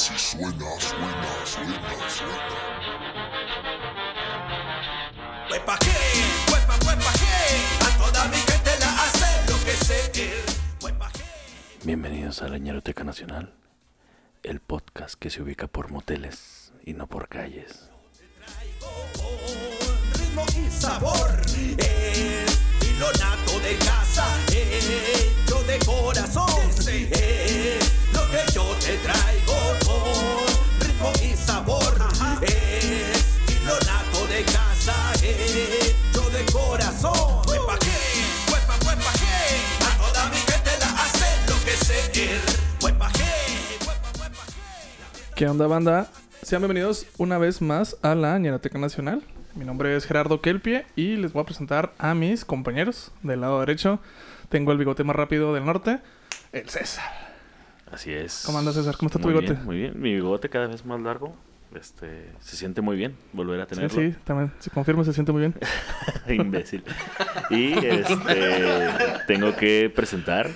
así suena, suena, suena, suena. Huepa que, huepa, huepa que, a toda mi gente la hace lo que sé. Huepa que. Bienvenidos a la Ñeroteca Nacional, el podcast que se ubica por moteles y no por calles. ritmo y sabor. Es hilo nato de casa, hecho de corazón. Es lo que yo te traigo con ritmo y sabor. Es hilo nato de casa, hecho de corazón. Huepa que, huepa, huepa que, a toda mi gente la hace lo que sé. Huepa que, huepa, huepa que. ¿Qué onda, banda? Sean bienvenidos una vez más a la Ñeroteca Nacional. Mi nombre es Gerardo Kelpie y les voy a presentar a mis compañeros. Del lado derecho tengo el bigote más rápido del norte, el César. Así es. ¿Cómo andas, César? ¿Cómo está tu Muy bigote? bien, muy bien. Mi bigote cada vez más largo. Este, se siente muy bien volver a Sí, tenerlo. sí, también. Se confirma, se siente muy bien. Imbécil. Y este tengo que presentar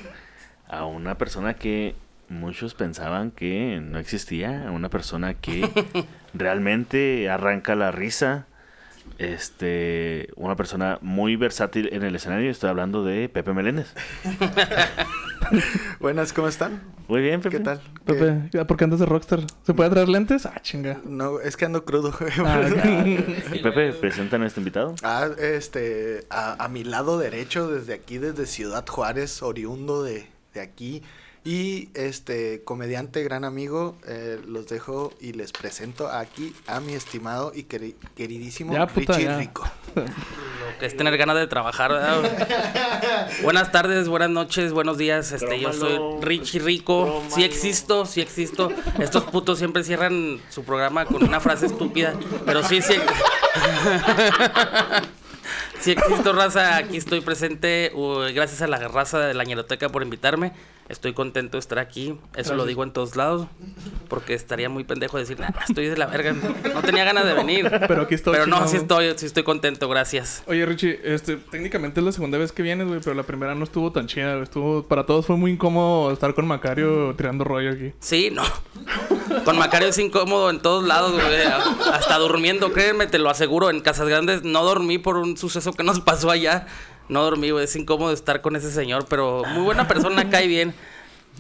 a una persona que muchos pensaban que no existía, a una persona que realmente arranca la risa. Este, una persona muy versátil en el escenario. Estoy hablando de Pepe Meléndez. Buenas, ¿cómo están? Muy bien, Pepe. ¿Qué tal? ¿Qué- Pepe, ¿por qué andas de rockstar? ¿Se puede traer lentes? Ah, chinga. No, es que ando crudo. Ah, Pepe, presenta a nuestro invitado. Ah, este, a, a mi lado derecho, desde aquí, desde Ciudad Juárez, oriundo de, de aquí. Y este, comediante, gran amigo, eh, los dejo y les presento aquí a mi estimado y queri- queridísimo Ya, puta, Richie ya. Rico. Lo que es tener ganas de trabajar, ¿verdad? buenas tardes, buenas noches, buenos días. Este, yo soy. Richie Rico. Tómalo. Sí existo, sí existo. Estos putos siempre cierran su programa con una frase estúpida, pero sí, sí. Sí existo, raza. Aquí estoy presente. uh, gracias a la raza de la ñeroteca por invitarme. Estoy contento de estar aquí. Eso lo digo en todos lados. Porque estaría muy pendejo decir, "Nah, estoy de la verga. No tenía ganas de venir. Pero aquí estoy, Pero no, sí estoy, sí estoy contento, gracias. Oye, Richie, este, técnicamente es la segunda vez que vienes, güey, pero la primera no estuvo tan chida, güey. Estuvo, para todos fue muy incómodo estar con Macario tirando rollo aquí. Sí, no. Con Macario es incómodo en todos lados, güey. Hasta durmiendo, créeme, te lo aseguro. En Casas Grandes no dormí por un suceso que nos pasó allá. No dormí, güey. Es incómodo estar con ese señor, pero muy buena persona, cae bien.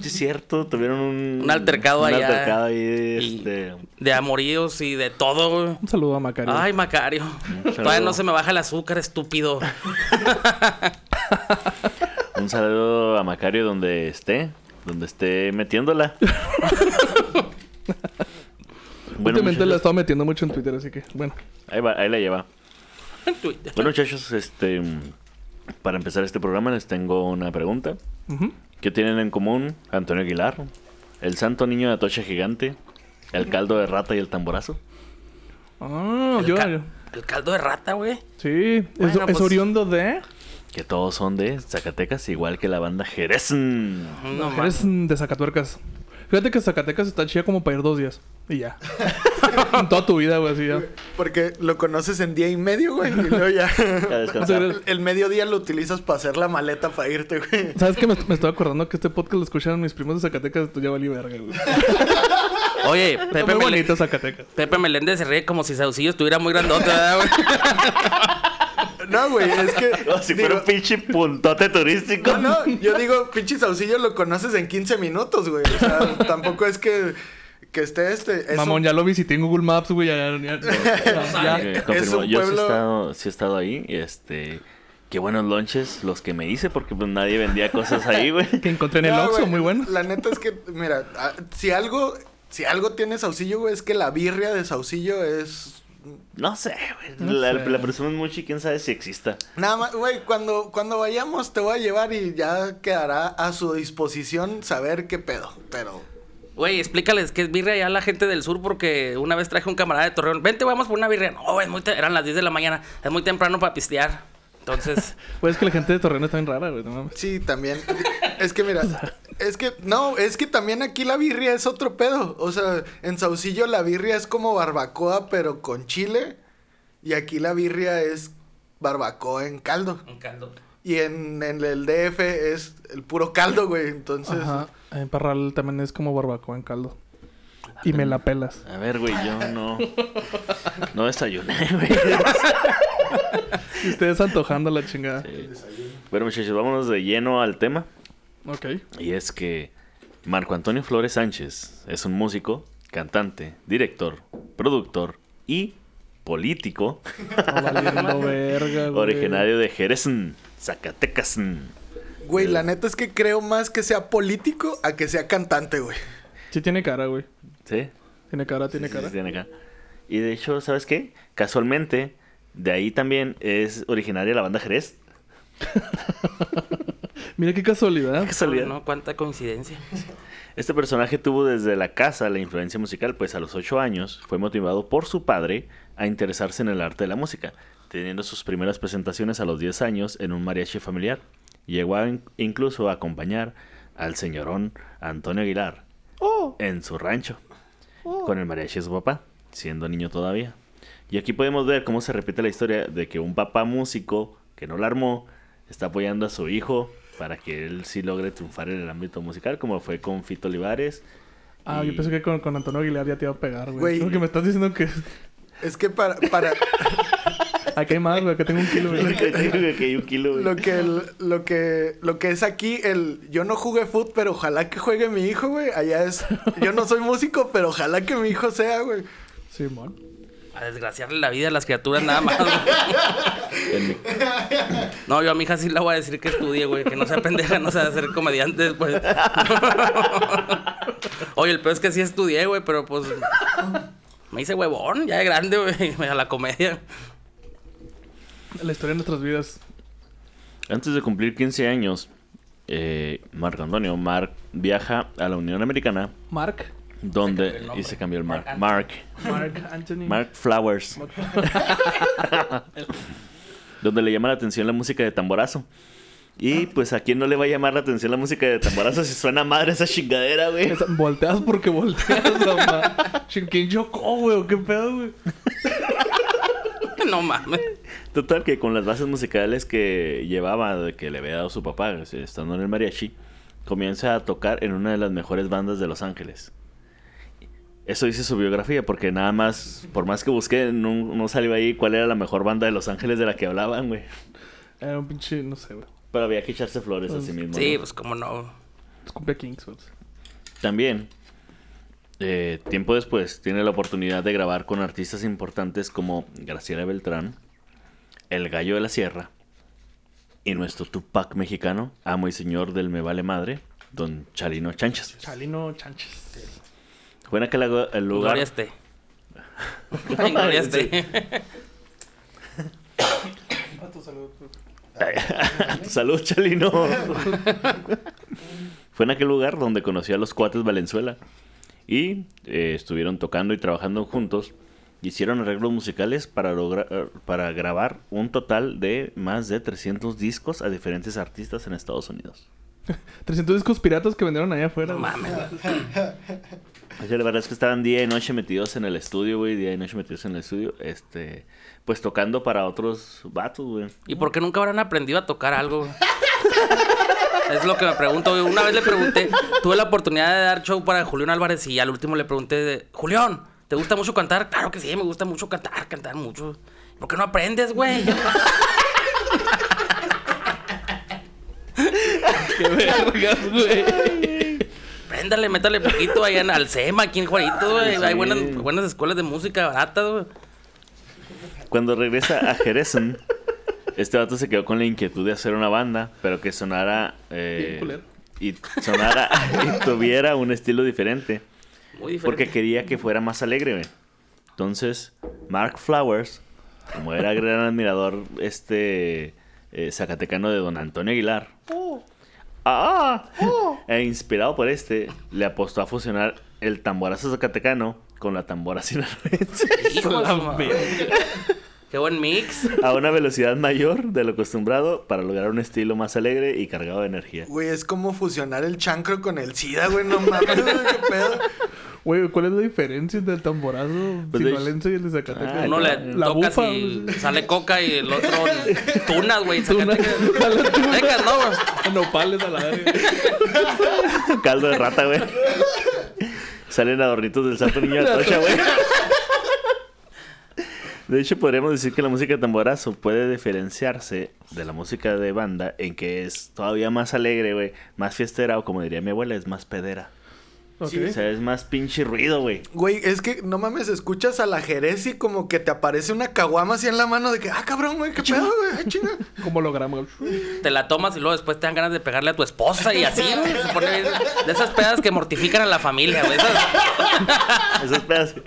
Sí, es cierto, tuvieron un, Un altercado un allá. altercado ahí, este, de amoríos y de todo, güey. Un saludo a Macario. Ay, Macario. Todavía no se me baja el azúcar, estúpido. Un saludo a Macario donde esté, donde esté metiéndola. bueno, Últimamente la he estado metiendo mucho en Twitter, así que, bueno. ahí, va, ahí la lleva. En Twitter. Bueno, muchachos, este, para empezar este programa les tengo una pregunta. Ujú. ¿Qué tienen en común Antonio Aguilar, el santo niño de Atocha Gigante, el caldo de rata y el tamborazo? Ah, El, yo, ca- el caldo de rata, güey. Sí, es, Bueno, es pues- oriundo de... Que todos son de Zacatecas, igual que la banda Jerez. No, mm, de Zacatuercas. Fíjate que Zacatecas está chida como para ir dos días. Y ya. en toda tu vida, güey, así ya. Porque lo conoces en día y medio, güey. Y luego ya. A descansar. el, el mediodía lo utilizas para hacer la maleta para irte, güey. ¿Sabes qué? Me, me estoy acordando que este podcast lo escucharon mis primos de Zacatecas. Tú ya valí verga, güey. Oye, Pepe, muy Mele- bonito Zacatecas. Pepe Meléndez se ríe como si Saucillo estuviera muy grandote, ¿verdad, güey? No, güey, es que. Como si fuera digo, un pinche puntote turístico. No, no, yo digo, pinche saucillo lo conoces en 15 minutos, güey. O sea, tampoco es que, que esté este. es Mamón, un- ya lo visité en Google Maps, güey. Ya, ya, ya- ya. Es confirmo, yo sí he, estado, sí he estado ahí. Este, qué buenos lonches los que me hice, porque pues nadie vendía cosas ahí, güey. Que encontré en el No, Oxxo, güey, muy bueno. La neta es que, mira, ah, si algo, si algo tiene saucillo, güey, es que la birria de saucillo es. No sé, güey. No la, la presumen mucho y quién sabe si exista. Nada más, güey, cuando, cuando vayamos te voy a llevar y ya quedará a su disposición saber qué pedo. Pero. Güey, explícales que es birria allá a la gente del sur porque una vez traje un camarada de Torreón. Vente, vamos por una birria. No, es muy eran las 10 de la mañana. Es muy temprano para pistear. Entonces, Pues es que la gente de Torreón está bien rara, güey. No mames. Sí, también. Es que mira, es que no, es que también aquí la birria es otro pedo. O sea, en Saucillo la birria es como barbacoa, pero con chile. Y aquí la birria es barbacoa en caldo. un caldo. Y en, en el DF es el puro caldo, güey. Entonces, Ajá. En Parral también es como barbacoa en caldo. y me la pelas. A ver, güey, yo no. No desayuné, güey. Y ustedes antojando la chingada. Bueno, muchachos, vámonos de lleno al tema. Ok. Y es que Marco Antonio Flores Sánchez es un músico, cantante, director, productor y político No valiendo verga, güey. originario de Jerez, Zacatecas. Güey, la neta es que creo más que sea político a que sea cantante, güey. Sí tiene cara, güey. ¿Sí? Tiene cara, tiene Sí, cara. sí, tiene acá. Y de hecho, ¿sabes qué? Casualmente, de ahí también es originaria la banda Jerez. Mira qué casualidad. Casualidad. ¿No? Cuánta coincidencia. Este personaje tuvo desde la casa la influencia musical, pues a los 8 años fue motivado por su padre a interesarse en el arte de la música, teniendo sus primeras presentaciones a los 10 años en un mariachi familiar. Llegó a in- incluso a acompañar al señorón Antonio Aguilar Oh, en su rancho con el mariachi de su papá, siendo niño todavía. Y aquí podemos ver cómo se repite la historia de que un papá músico que no la armó está apoyando a su hijo para que él sí logre triunfar en el ámbito musical, como fue con Fito Olivares. Ah, yo Y- pensé que con, con Antonio Aguilar ya te iba a pegar, güey. Creo que me estás diciendo que... Es que para, para Aquí hay más, güey. Acá tengo un kilo, güey. que hay un kilo, güey. lo que el- lo que lo que es aquí el yo no jugué fútbol, pero ojalá que juegue mi hijo, güey. Allá es yo no soy músico, pero ojalá que mi hijo sea, güey. Simón. A desgraciarle la vida a las criaturas nada más. güey. No, yo a mi hija sí la voy a decir que estudie, güey. Que no sea pendeja, no sea ser comediante después. Oye, el peor es que sí estudié, güey, pero pues... Me hice huevón, ya de grande, güey, a la comedia. La historia de nuestras vidas. Antes de cumplir 15 años, eh, Marco Antonio Mark viaja a la Unión Americana, Mark. donde... y se cambió el Mark. Mark Mark. Mark Anthony. Mark Flowers. donde le llama la atención la música de tamborazo. Y pues a quién no le va a llamar la atención la música de tamborazo si suena madre esa chingadera, güey. Esa- Volteas porque volteas, mamá. ¿Quién chocó, güey? ¿O qué pedo, güey? No mames. Total que con las bases musicales que llevaba, de que le había dado su papá, sea, estando en el mariachi, comienza a tocar en una de las mejores bandas de Los Ángeles. Eso dice su biografía, porque nada más, por más que busqué, no, no salió ahí cuál era la mejor banda de Los Ángeles de la que hablaban, güey. Era un pinche, no sé, güey. Pero había que echarse flores a sí mismo. Sí, ¿no? pues cómo no. Es cumbia Kings. También, eh, tiempo después, tiene la oportunidad de grabar con artistas importantes como Graciela Beltrán, El Gallo de la Sierra y nuestro Tupac mexicano, amo y señor del Me Vale Madre, Don Chalino Chanchas. Chalino Chanches. Fue en aquel el lugar... Gloria esté. Ay, Gloria esté. Salud, Chalino. Fue en aquel lugar donde conocí a los cuates Valenzuela. Y eh, estuvieron tocando y trabajando juntos. Hicieron arreglos musicales para, logra- eh, para grabar un total de más de 300 discos a diferentes artistas en Estados Unidos. 300 discos piratas que vendieron allá afuera. No mames. O sea, la verdad es que estaban día y noche metidos en el estudio, güey. Día y noche metidos en el estudio. Este, pues tocando para otros vatos, güey. ¿Y por qué nunca habrán aprendido a tocar algo? Es lo que me pregunto. güey. Una vez le pregunté, tuve la oportunidad de dar show para Julián Álvarez y al último le pregunté, de, Julián, ¿te gusta mucho cantar? Claro que sí, me gusta mucho cantar, cantar mucho. ¿Por qué no aprendes, güey? Qué vergas, güey. Préndale, métale poquito allá en Alcema, aquí en Juarito, güey. Hay buenas, buenas escuelas de música baratas, güey. Cuando regresa a Jerez, este vato se quedó con la inquietud de hacer una banda, pero que sonara eh, y sonara y tuviera un estilo diferente, Muy diferente. porque quería que fuera más alegre. güey. Entonces, Mark Flowers, como era gran admirador este eh, zacatecano de Don Antonio Aguilar, ¡Ah! e inspirado por este, le apostó a fusionar el tamborazo zacatecano con la tambora sinaloense. Qué buen mix. a una velocidad mayor de lo acostumbrado para lograr un estilo más alegre y cargado de energía. Güey, es como fusionar el chancro con el SIDA, güey, no mames, qué pedo. Güey, ¿cuál es la diferencia entre el tamborazo Pues sinaloense y el de Zacatecas? Ah, Uno le la tocas bufa. y sale coca y el otro tunas, güey. Zacatecas. No, güey. Nopales a la verga. Caldo de rata, güey. Salen adornitos del Santo Niño de Atocha, güey. De hecho, podríamos decir que la música de tamborazo puede diferenciarse de la música de banda en que es todavía más alegre, güey. Más fiestera, o como diría mi abuela, es más pedera. Ok. O sea, es más pinche ruido, güey. Güey, es que no mames, escuchas a la Jerez y como que te aparece una caguama así en la mano de que, ah, cabrón, güey, qué pedo, güey, ah, chinga. Como güey. Te la tomas y luego después te dan ganas de pegarle a tu esposa y así, güey. Se pone bien- de esas pedas que mortifican a la familia, güey. Esas- pedazos.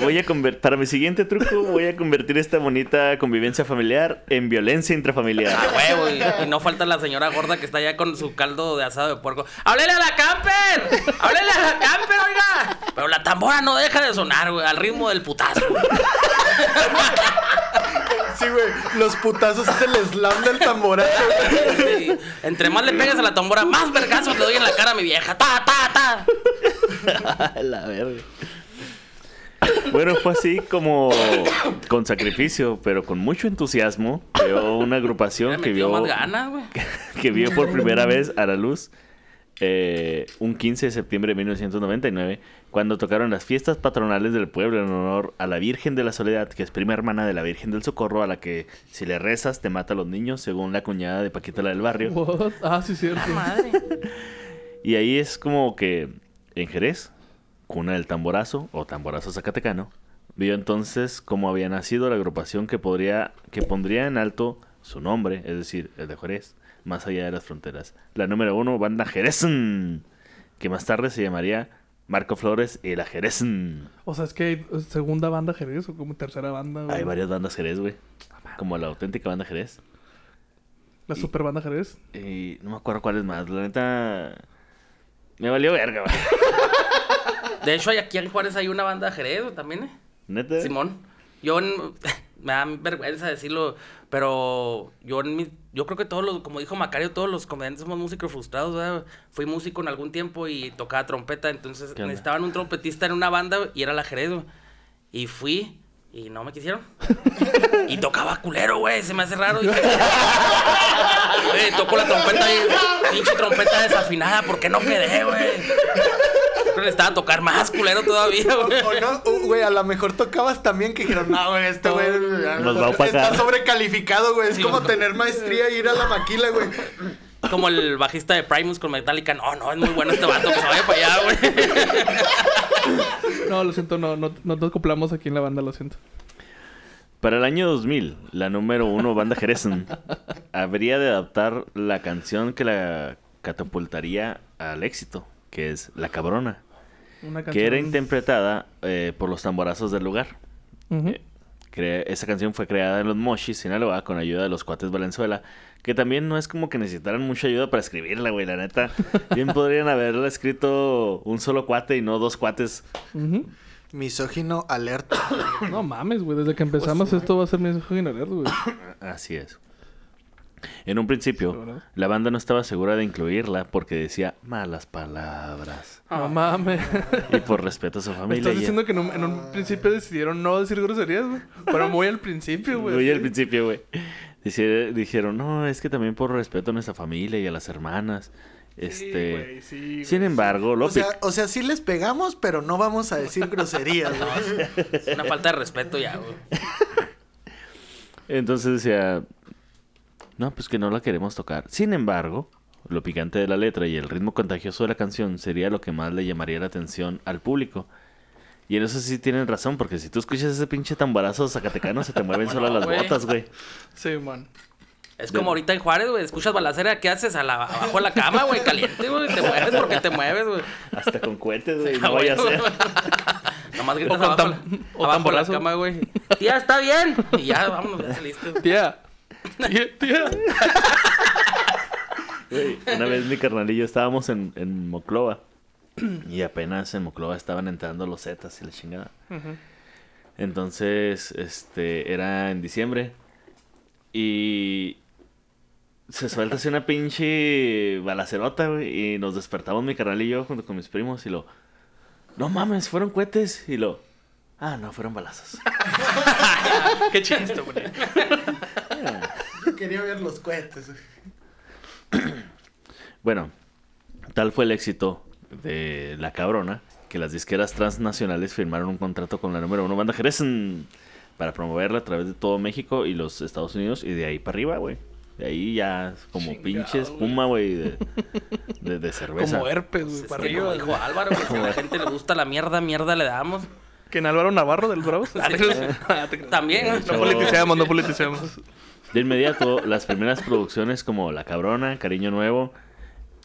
Voy a convertir, para mi siguiente truco, voy a convertir esta bonita convivencia familiar en violencia intrafamiliar. A huevo, y, y no falta la señora gorda que está allá con su caldo de asado de puerco. ¡Háblele a la camper! ¡Háblele a la camper, oiga! Pero la tambora no deja de sonar, güey, al ritmo del putazo. Sí, güey, los putazos es el slam del tamborazo. Sí. Entre más le pegas a la tambora, más vergazos le doy en la cara a mi vieja. ¡Ta, ta, ta! la verga. Bueno, fue así como con sacrificio, pero con mucho entusiasmo, creó una agrupación que vio, más ganas, güey. que vio por primera vez a la luz eh, un 15 de septiembre de 1999, cuando tocaron las fiestas patronales del pueblo en honor a la Virgen de la Soledad, que es prima hermana de la Virgen del Socorro, a la que si le rezas te mata a los niños, según la cuñada de Paquita la del barrio. What? Ah, sí, cierto. Madre. Y ahí es como que en Jerez, cuna del tamborazo o tamborazo zacatecano, vio entonces cómo había nacido la agrupación que podría que pondría en alto su nombre, es decir, el de Jerez, más allá de las fronteras. La número uno, banda Jerezn, que más tarde se llamaría Marco Flores y la Jerezn. O sea, es que hay segunda banda Jerez o como tercera banda, güey. Hay varias bandas Jerez, güey. Como la auténtica banda Jerez. La super banda Jerez. Y no me acuerdo cuál es más. La neta... Me valió verga, güey. De hecho, hay- aquí en Juárez hay una banda Jerez güey, también, ¿eh? Neta. Simón. Yo en- me da vergüenza decirlo, pero yo en mi, yo creo que todos los, como dijo Macario, todos los comediantes somos músicos frustrados, ¿verdad? Fui músico en algún tiempo y tocaba trompeta, entonces necesitaban un trompetista en una banda y era la Jerez, güey. Y fui y no me quisieron. y tocaba culero, güey, se me hace raro. Dije, Güey, toco la trompeta y pinche trompeta desafinada, ¿por qué no quedé, güey? Que necesitaba tocar más culero todavía, güey. O no, güey, a lo mejor tocabas también que dijeron, no, güey, este güey Nos va a opacar". está sobrecalificado, güey. Es Sí, como tener maestría e ir a la maquila, güey. Como el bajista de Primus con Metallica. No, no, es muy bueno este vato, que se vaya para allá, güey. No, lo siento, no, no, no nos acoplamos aquí en la banda, lo siento. Para el año 2000, la número uno banda Jerezn habría de adaptar la canción que la catapultaría al éxito, que es La Cabrona, Una que era interpretada eh, por los tamborazos del lugar. Cre- esa canción fue creada en los Mochis, Sinaloa, con ayuda de los cuates Valenzuela, que también no es como que necesitaran mucha ayuda para escribirla, güey, la neta. Bien podrían haberla escrito un solo cuate y no dos cuates. Ujú. Misógino alerta. No mames, güey. Desde que empezamos esto va a ser mi alert, güey. Así es. En un principio, Sí, la banda no estaba segura de incluirla porque decía malas palabras. No mames. Y por respeto a su Me familia. estás ya- diciendo que en un, en un principio decidieron no decir groserías, güey. Pero muy al principio, güey. Muy al sí. principio, güey. Dijeron, no, es que también por respeto a nuestra familia y a las hermanas. Este. güey, sí, güey, sin sí. embargo, lo O sea, o sea, sí les pegamos, pero no vamos a decir groserías, güey. Es una falta de respeto ya, güey. Entonces decía, no, pues que no la queremos tocar. Sin embargo, lo picante de la letra y el ritmo contagioso de la canción sería lo que más le llamaría la atención al público. Y en eso sí tienen razón, porque si tú escuchas ese pinche tambarazo zacatecano, se te mueven solo las botas, güey. Sí, man. Es como ahorita en Juárez, güey. Escuchas balacera, ¿qué haces? A la- abajo de la cama, güey, caliente, güey. Te mueves porque te mueves, güey. Hasta con cohetes, güey. Ah, No vaya a ser. Nomás gritas O abajo, tam- la- o abajo de la tamborazo. cama, güey. Tía, está bien. Y ya, vámonos, ya saliste. Tía. Tía, tía. Güey, Una vez mi carnalillo estábamos en, en Moclova. Y apenas en Moclova estaban entrando los Zetas y la chingada. Entonces, este, era en diciembre. Y se suelta así una pinche balacerota, güey. Y nos despertamos mi carnal y yo junto con mis primos y lo... No mames, fueron cohetes. Y lo... Ah, no, fueron balazos. Qué chiste, güey. Quería ver los cohetes. Bueno, tal fue el éxito de La Cabrona que las disqueras transnacionales firmaron un contrato con la número uno banda Jerez en- para promoverla a través de todo México y los Estados Unidos y de ahí para arriba, güey. De ahí ya como Chingado, pinche güey. espuma, güey, de, de, de cerveza. Como herpes, güey, Es para que como arriba. dijo Álvaro, güey, si a la gente le gusta la mierda, mierda le damos. ¿Quién Álvaro Navarro del Bravos? Ah. También, güey. No politicemos, no politicemos. De inmediato, las primeras producciones como La Cabrona, Cariño Nuevo,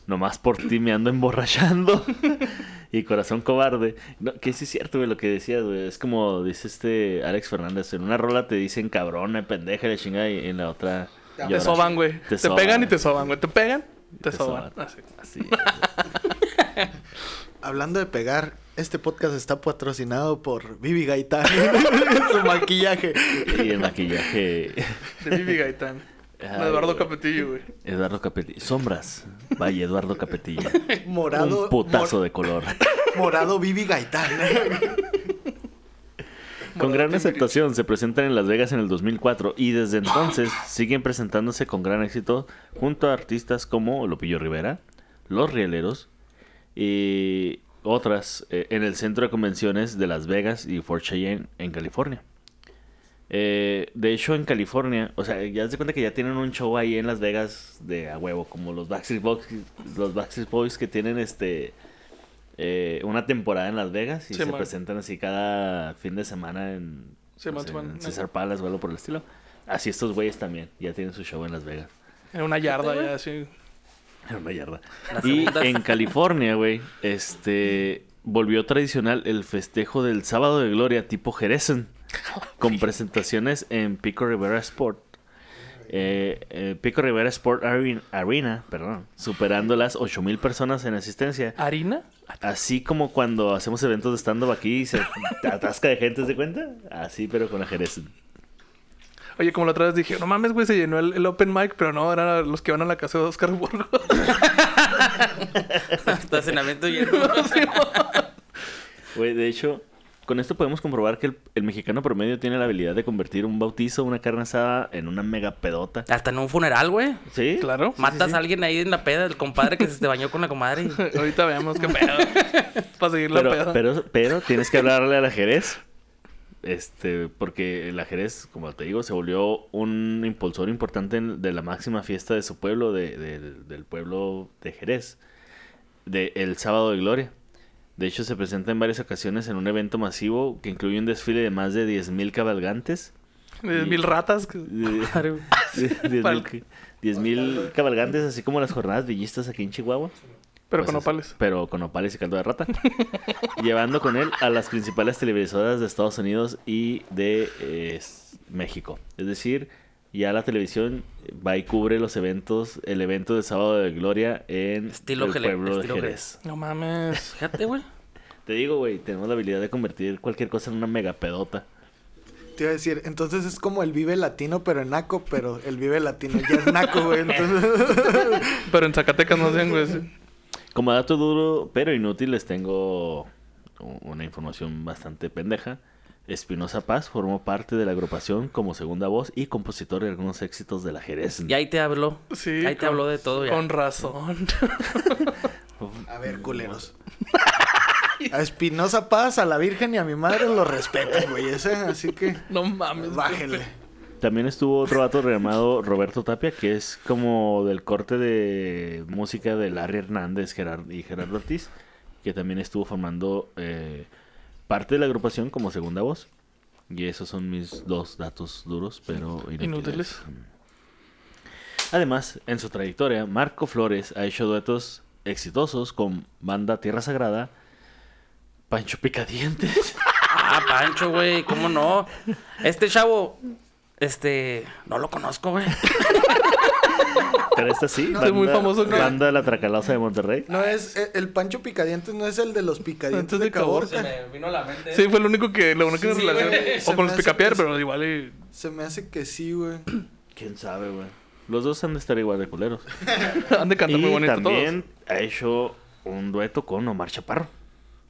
Nomás por ti me ando emborrachando y Corazón Cobarde. No, que sí es cierto, güey, lo que decías, güey. Es como dice este Alex Fernández. En una rola te dicen cabrona, pendeja, y la chingada, y en la otra... Te soban, güey. Te, soban. pegan y te soban, güey. Te pegan, te, Te soban. soban. Así. Así. Hablando de pegar, este podcast está patrocinado por Vivi Gaitán. Su maquillaje. Y el maquillaje... De Vivi Gaitán. Ay, Eduardo. Capetillo, güey. Eduardo Capetillo. Sombras. Vaya, Eduardo Capetillo. Morado. Un putazo mor- de color. morado Vivi Gaitán. Con gran aceptación se presentan en Las Vegas en el 2004 y desde entonces siguen presentándose con gran éxito junto a artistas como Lupillo Rivera, Los Rieleros y otras eh, en el centro de convenciones de Las Vegas y Fort Cheyenne en California. Eh, de hecho, en California, o sea, ya se cuenta que ya tienen un show ahí en Las Vegas de a huevo, como los Backstreet Boys, los Backstreet Boys que tienen este eh, una temporada en Las Vegas y Sí, se man. presentan así cada fin de semana en, Sí, man, man. en César Palace o algo por el estilo. Así estos güeyes también, ya tienen su show en Las Vegas. En una yarda ya, así. En una yarda. Y en California, güey, este volvió tradicional el festejo del sábado de gloria tipo Jerezen, con presentaciones en Pico Rivera Sport. Eh, eh, Pico Rivera Sport Arena, Arena, perdón, superando las 8000 personas en asistencia. ¿Harina? Así como cuando hacemos eventos de stand-up aquí y se atasca de gente, ¿se cuenta? Así, pero con la Jerezen. Oye, como la otra vez dije, no mames, güey, se llenó el, el open mic, pero no, eran los que van a la casa de Oscar Burgos. Estacionamiento lleno. Güey, de hecho, con esto podemos comprobar que el, el mexicano promedio tiene la habilidad de convertir un bautizo, una carne asada, en una mega pedota. Hasta en un funeral, güey. ¿Sí? claro. Matas a alguien ahí en la peda, el compadre que se te bañó con la comadre. y- Ahorita veamos qué pedo. Para seguir la Pero, peda. pero, pero tienes que hablarle a la Jerez. Este, porque la Jerez, como te digo, se volvió un impulsor importante de la máxima fiesta de su pueblo, de- de- del pueblo de Jerez, de el Sábado de Gloria. De hecho, se presenta en varias ocasiones en un evento masivo que incluye un desfile de más de 10.000 cabalgantes. Eh, Mil ratas. que- De- Claro. de- 10.000 Para el- ca- 10.000 cabalgantes, así como las jornadas villistas aquí en Chihuahua. Pero Pues con es- opales. Pero con opales y caldo de rata. llevando con él a las principales televisoras de Estados Unidos y de eh, México. Es decir, ya la televisión va y cubre los eventos, el evento de Sábado de Gloria en Estilo el pueblo estilo de Jerez. No mames. Fíjate, güey. Te digo, güey, tenemos la habilidad de convertir cualquier cosa en una mega pedota. Te iba a decir, entonces es como el Vive Latino, pero en Naco, pero el Vive Latino ya es Naco, güey. Entonces... Pero en Zacatecas no hacen, güey. Como dato duro, pero inútil, les tengo una información bastante pendeja. Espinosa Paz formó parte de la agrupación como segunda voz y compositor de algunos éxitos de la Jerez. Y ahí te habló. Sí. Ahí te habló de todo ya. Con razón. A ver, culeros. A Espinosa Paz, a la Virgen y a mi madre lo respetan, güey. Ese, así que no mames. bájenle. También estuvo otro vato llamado Roberto Tapia, que es como del corte de música de Larry Hernández Gerard- y Gerardo Ortiz, que también estuvo formando eh, parte de la agrupación como segunda voz. Y esos son mis dos datos duros, pero inútiles. Inútiles. Además, en su trayectoria, Marco Flores ha hecho duetos exitosos con banda Tierra Sagrada, Pancho Picadientes. Ah, Pancho, güey. ¿Cómo no? Este chavo, este, no lo conozco, güey. Pero esta sí, es muy famoso, ¿no? Banda La Tracalosa de Monterrey. No es, eh, el Pancho Picadientes no es el de los Picadientes Antes de de Caborca. Caborca. vino a la mente. Sí, fue lo único que, lo único que Sí. Se O con me los que pero igual y... Se me hace que sí, güey. ¿Quién sabe, güey? Los dos han de estar igual de culeros. Han de cantar y muy bonito también ha hecho un dueto con Omar Chaparro.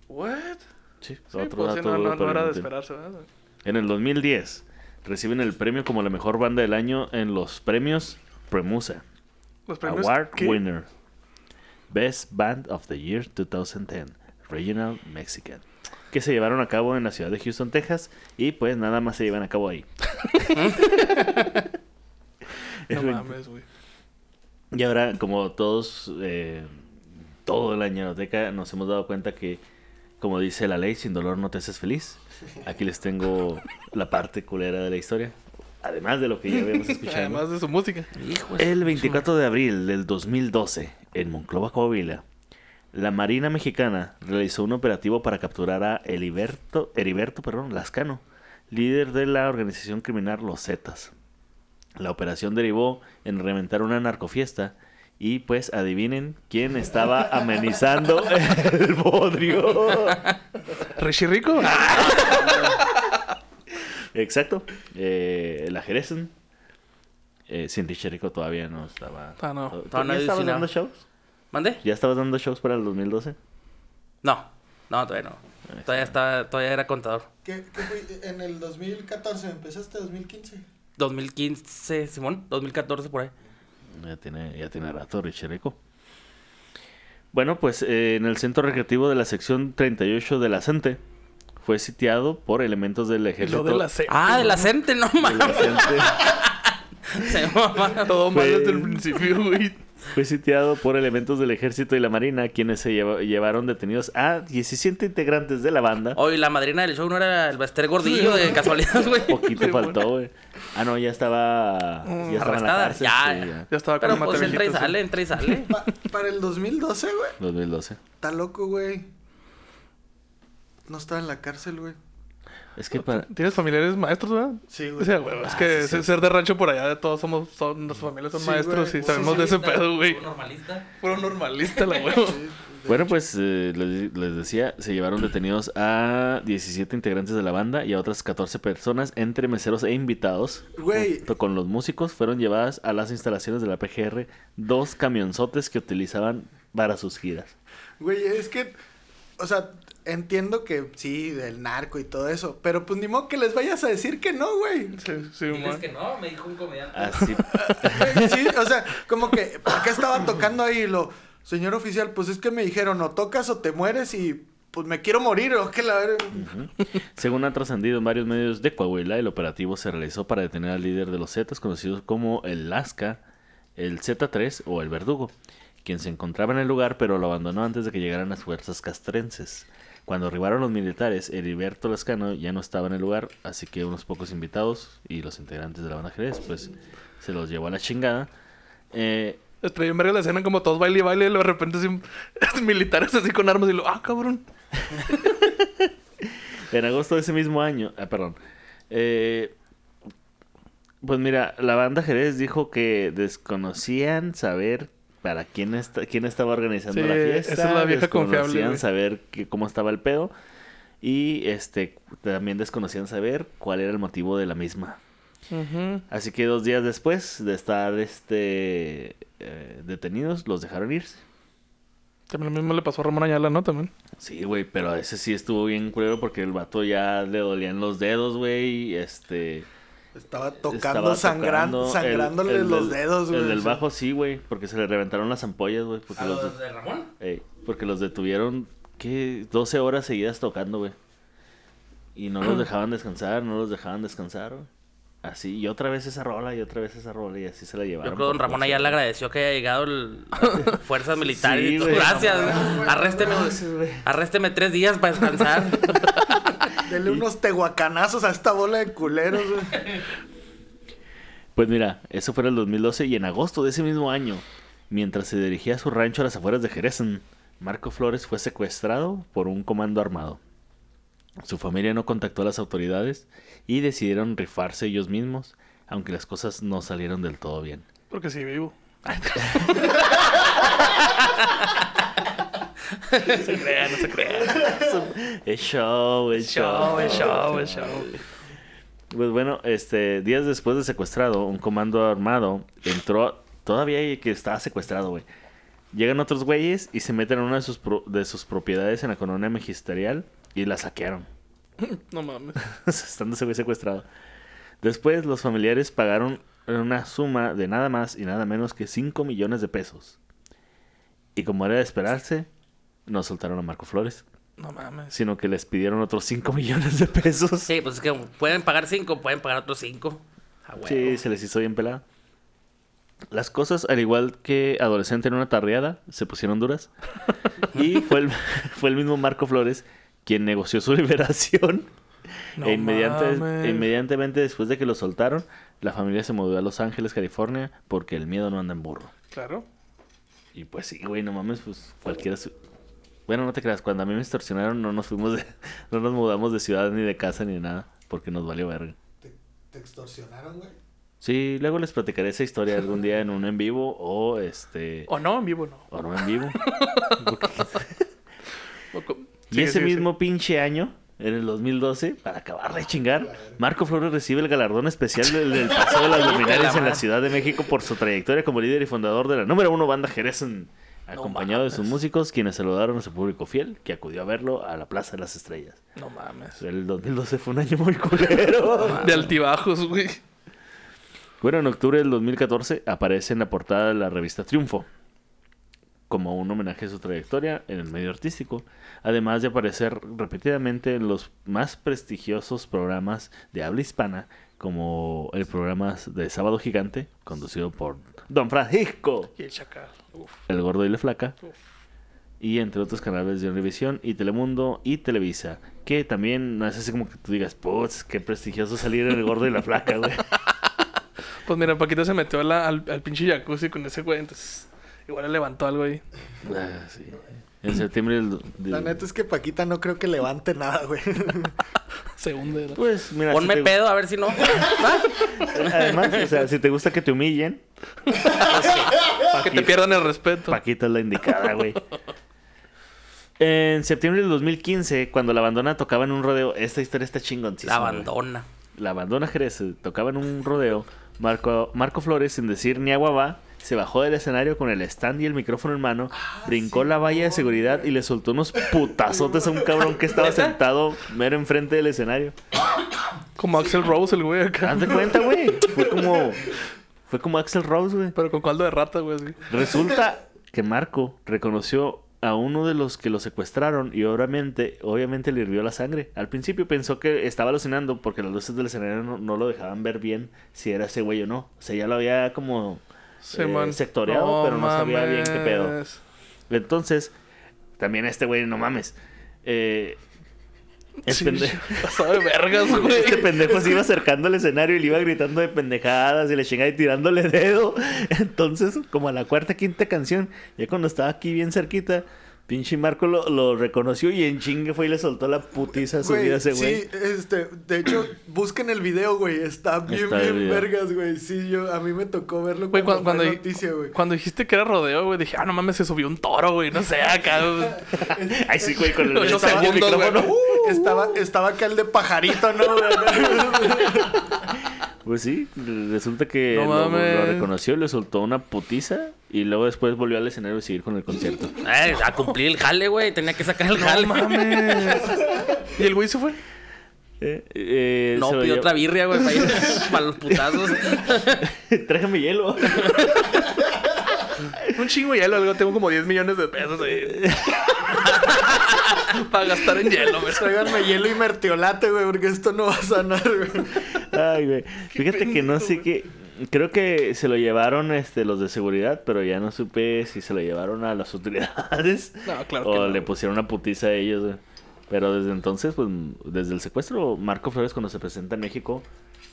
¿What? Sí, Sí, otro pues, sí, dato no, no, no era de esperarse, ¿verdad? En el 2010 reciben el premio como la mejor banda del año en los premios Premusa. Los premios... Award ¿qué? Winner. Best Band of the Year 2010. Regional Mexican, que se llevaron a cabo en la ciudad de Houston, Texas, y pues nada más se llevan a cabo ahí. No El mames, güey. y ahora, como todos, eh, todo la ñeroteca, nos hemos dado cuenta que, como dice la ley, sin dolor no te haces feliz. Aquí les tengo la parte culera de la historia. Además de lo que ya habíamos escuchado. Además de su música. Hijo El 24 de abril del 2012, en Monclova, Coahuila, la Marina Mexicana realizó un operativo para capturar a Heriberto, Heriberto perdón, Lascano, líder de la organización criminal Los Zetas. La operación derivó en reventar una narcofiesta y pues adivinen quién estaba amenizando el bodrio. ¿Richie Rico? Exacto, eh, la Jeresen. Eh, sin Richerico todavía no estaba. Ah, no. ¿Tú- tú Todavía no ¿Ya estabas dando shows? ¿Mande? ¿Ya estabas dando shows para el 2012? No, no, todavía no. Todavía estaba, todavía era contador. ¿Qué, qué fue? En el 2014, ¿empezaste 2015? 2015, Simón, 2014 por ahí. Ya tiene, ya tiene rato Richerico. Bueno, pues eh, en el centro recreativo de la sección 38 de la CENTE fue sitiado por elementos del ejército. lo de la C. Ah, de la no mames. Se mama. Todo mal Fue- desde el principio, güey. Fue sitiado por elementos del ejército y la marina, quienes se lleva- llevaron detenidos a 17 integrantes de la banda. Oye, la madrina del show no era el Bester Gordillo de casualidad, güey. Poquito Sí, faltó, güey. Ah, no, ya estaba. Ya estaba en la Arrestada, cárcel. ya. sí, ya. Ya estaba con Pero pues entra y sale, entra y sale. Pa- para el 2012, güey. 2012. Está loco, güey. No estaba en la cárcel, güey. Es que para. ¿Tienes familiares maestros, verdad? Sí, güey. O sea, güey, es que ser- ser de rancho por allá, todos somos, son, nuestras familias son Sí, maestros güey. y sabemos de ese pedo, güey. Normalista. Puro normalista, la huevo. Sí, de Bueno, pues eh, les, les decía, se llevaron detenidos a 17 integrantes de la banda y a otras 14 personas, entre meseros e invitados. Güey. Junto con los músicos, fueron llevadas a las instalaciones de la PGR dos camionzotes que utilizaban para sus giras. Güey, es que, o sea, entiendo que sí, del narco y todo eso, pero pues ni modo que les vayas a decir que no, güey. Sí, sí, Diles que no, me dijo un comediante. Así, Sí, o sea, como que, ¿por qué estaban tocando ahí? Lo, señor oficial, pues es que me dijeron, o tocas o te mueres y pues me quiero morir, o que la ver- según ha trascendido en varios medios de Coahuila, el operativo se realizó para detener al líder de los Zetas, conocidos como el Lasca, el Z3 o el Verdugo, quien se encontraba en el lugar pero lo abandonó antes de que llegaran las fuerzas castrenses. Cuando arribaron los militares, Heriberto Lascano ya no estaba en el lugar, así que unos pocos invitados y los integrantes de la banda Jerez, pues se los llevó a la chingada. Eh, Estrella en verga la escena como todos baile y baile y de repente así, militares así con armas y lo, ah, cabrón. En agosto de ese mismo año, ah, perdón. Eh, pues mira, la banda Jerez dijo que desconocían saber para quién, esta- quién estaba organizando Sí, la fiesta. esa es la vieja confiable, saber que- cómo estaba el pedo. Y este también desconocían saber cuál era el motivo de la misma. Así que dos días después de estar este eh, detenidos, los dejaron irse. También lo mismo le pasó a Ramón Ayala, ¿no? También. Sí, güey, pero a ese sí estuvo bien culero porque el vato ya le dolían los dedos, güey, y este... Estaba tocando, estaba sangrando, tocando sangrándole el los del- dedos, güey. El del bajo sí, güey, porque se le reventaron las ampollas, güey, porque, ¿A los, los de Ramón? ey, porque los detuvieron, ¿qué? 12 horas seguidas tocando, güey. Y no los dejaban descansar, no los dejaban descansar, güey. Así, y otra vez esa rola, y otra vez esa rola, y así se la llevaron. Yo creo que don Ramón allá le agradeció que haya llegado el fuerzas militares. Sí, y todo. güey. Gracias. No, Arrésteme, arrésteme tres días para descansar. Dele unos tehuacanazos a esta bola de culeros, güey. Pues mira, eso fue en el 2012 y en agosto de ese mismo año, mientras se dirigía a su rancho a las afueras de Jerez, Marco Flores fue secuestrado por un comando armado. Su familia no contactó a las autoridades y decidieron rifarse ellos mismos, aunque las cosas no salieron del todo bien. Porque sí, vivo. no se crea, no se crea. Es show, es show. Show, es show, es show. Pues bueno, este, días después de secuestrado, un comando armado entró, todavía que estaba secuestrado, güey. Llegan otros güeyes y se meten en una de sus, pro- de sus propiedades en la colonia magisterial y la saquearon. No mames. Estando ese güey secuestrado. Después, los familiares pagaron una suma de nada más y nada menos que 5 millones de pesos. Y como era de esperarse, nos soltaron a Marco Flores. No mames. sino que les pidieron otros 5 millones de pesos. Sí, pues es que pueden pagar cinco, pueden pagar otros cinco. Ah, huevo. Sí, se les hizo bien pelada. Las cosas, al igual que adolescente en una tardeada, se pusieron duras. y fue el, fue el mismo Marco Flores quien negoció su liberación. No e mames. e inmediatamente después de que lo soltaron, la familia se mudó a Los Ángeles, California, porque el miedo no anda en burro. Claro. Y pues sí, güey, no mames, pues cualquiera... Bueno, no te creas, cuando a mí me extorsionaron no nos fuimos de... No nos mudamos de ciudad ni de casa ni de nada, porque nos valió verga. ¿Te, te extorsionaron, güey? Sí, luego les platicaré esa historia algún día en un en vivo o este... O no, en vivo no. O no en vivo. Y ese mismo pinche año, en el 2012, para acabar de chingar, Marco Flores recibe el galardón especial del, del Paseo de las Luminarias en la Ciudad de México por su trayectoria como líder y fundador de la número uno banda Jerez, en- acompañado de sus músicos, quienes saludaron a su público fiel, que acudió a verlo a la Plaza de las Estrellas. No mames. El 2012 fue un año muy culero. De altibajos, güey. Bueno, en octubre del 2014 aparece en la portada de la revista Triunfo, como un homenaje a su trayectoria en el medio artístico, además de aparecer repetidamente en los más prestigiosos programas de habla hispana, como el programa de Sábado Gigante, conducido por Don Francisco, Y el chacal. Uf. El Gordo y la Flaca, Uf. y entre otros canales de Univisión y Telemundo y Televisa, que también no es así como que tú digas, putz, qué prestigioso salir en El Gordo y la Flaca, güey. Pues mira, Paquito se metió a la- al, al pinche jacuzzi con ese güey, entonces igual le levantó algo ahí. Ah, sí. En septiembre del... del- La neta es que Paquita no creo que levante nada, güey. Se hunde. ¿no? Pues mira, Ponme si te- pedo a ver si no. Además, o sea, si te gusta que te humillen, que te pierdan el respeto. Paquita es la indicada, güey. En septiembre del 2015, cuando la bandona tocaba en un rodeo, esta historia está chingoncísima. La güey. abandona. La bandona Jerez tocaba en un rodeo. Marco, Marco Flores, sin decir ni agua va, se bajó del escenario con el stand y el micrófono en mano, brincó la valla de seguridad y le soltó unos putazotes a un cabrón que estaba sentado mero enfrente del escenario. Como Axel Rose, el güey acá. Haz de cuenta, güey. Fue como. Fue como Axel Rose, güey. Pero con caldo de rata, güey. así. Resulta que Marco reconoció a uno de los que lo secuestraron y obviamente, obviamente le hirvió la sangre. Al principio pensó que estaba alucinando porque las luces del escenario no, no lo dejaban ver bien si era ese güey o no. O sea, ya lo había como Se eh, sectoreado, pero no sabía bien qué pedo. Entonces, también este güey, no mames. Eh, el Sí, pendejo. Pasado de vergas, güey. Este pendejo se iba acercando al escenario y le iba gritando de pendejadas y le chingaba y tirándole dedo. Entonces, como a la cuarta, quinta canción, ya cuando estaba aquí bien cerquita, pinche Marco lo, lo reconoció y en chingue fue y le soltó la putiza a su vida ese güey. sí, este, de hecho, busquen el video, güey. Está bien, Está bien vergas, güey. Sí, yo, a mí me tocó verlo Güey, cuando, cuando, noticia, güey. cuando dijiste que era rodeo, güey, dije, ah, no mames, se subió un toro, güey. No sé, acá. Ay, sí, güey, con el, Ocho estaba el segundos, güey. micrófono. Estaba, estaba acá el de pajarito, ¿no? Pues sí, resulta que No lo, lo reconoció, le soltó una putiza y luego después volvió al escenario y seguir con el concierto. Eh, a cumplir el jale, güey. Tenía que sacar el No jale. mames. ¿Y el güey se fue? Eh, eh, No, pidió otra birria, güey, para, ir- para los putazos. Tráigame hielo. Un chingo de hielo, algo. Tengo como 10 millones de pesos ahí. Para gastar en hielo, güey. Tráiganme hielo y mertiolate, güey, porque esto no va a sanar, güey. Ay, güey. Fíjate que no sé qué. Creo que se lo llevaron este, los de seguridad, pero ya no supe si se lo llevaron a las autoridades No, claro o que no. le pusieron una putiza a ellos. güey. Pero desde entonces, pues, desde el secuestro, Marco Flores cuando se presenta en México,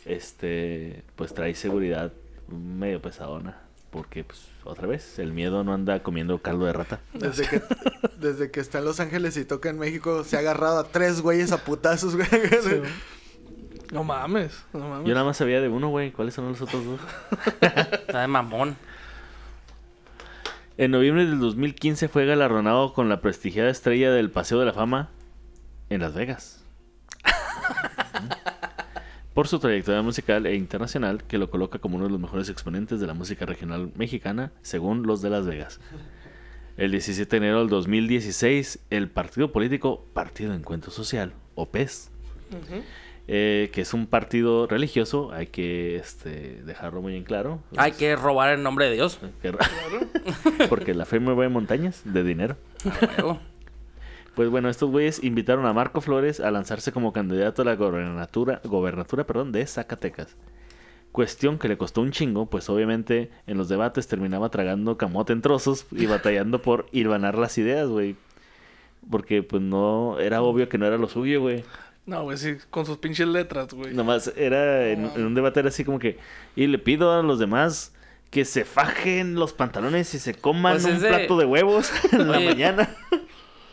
este, pues trae seguridad medio pesadona. Porque, pues, otra vez, el miedo no anda comiendo caldo de rata. Desde que, desde que está en Los Ángeles y toca en México, se ha agarrado a tres güeyes a putazos, güey. No mames. No mames. Yo nada más sabía de uno, güey. ¿Cuáles son los otros dos? Está de mamón. En noviembre del 2015 fue galardonado con la prestigiada estrella del Paseo de la Fama en Las Vegas. Por su trayectoria musical e internacional, que lo coloca como uno de los mejores exponentes de la música regional mexicana, según los de Las Vegas. El 17 de enero del 2016, el partido político Partido Encuentro Social, o PES, eh, que es un partido religioso, hay que este, dejarlo muy en claro. Hay que robar en nombre de Dios. Porque la fe mueve montañas de dinero. A huevo. Pues bueno, estos güeyes invitaron a Marco Flores a lanzarse como candidato a la gobernatura, gobernatura perdón, de Zacatecas. Cuestión que le costó un chingo, pues obviamente en los debates terminaba tragando camote en trozos y batallando por hilvanar las ideas, güey. Porque pues no, era obvio que no era lo suyo, güey. No, güey, sí, con sus pinches letras, güey. Nomás era en, en un debate era así como que, y le pido a los demás que se fajen los pantalones y se coman Pues un de- plato de huevos en la mañana.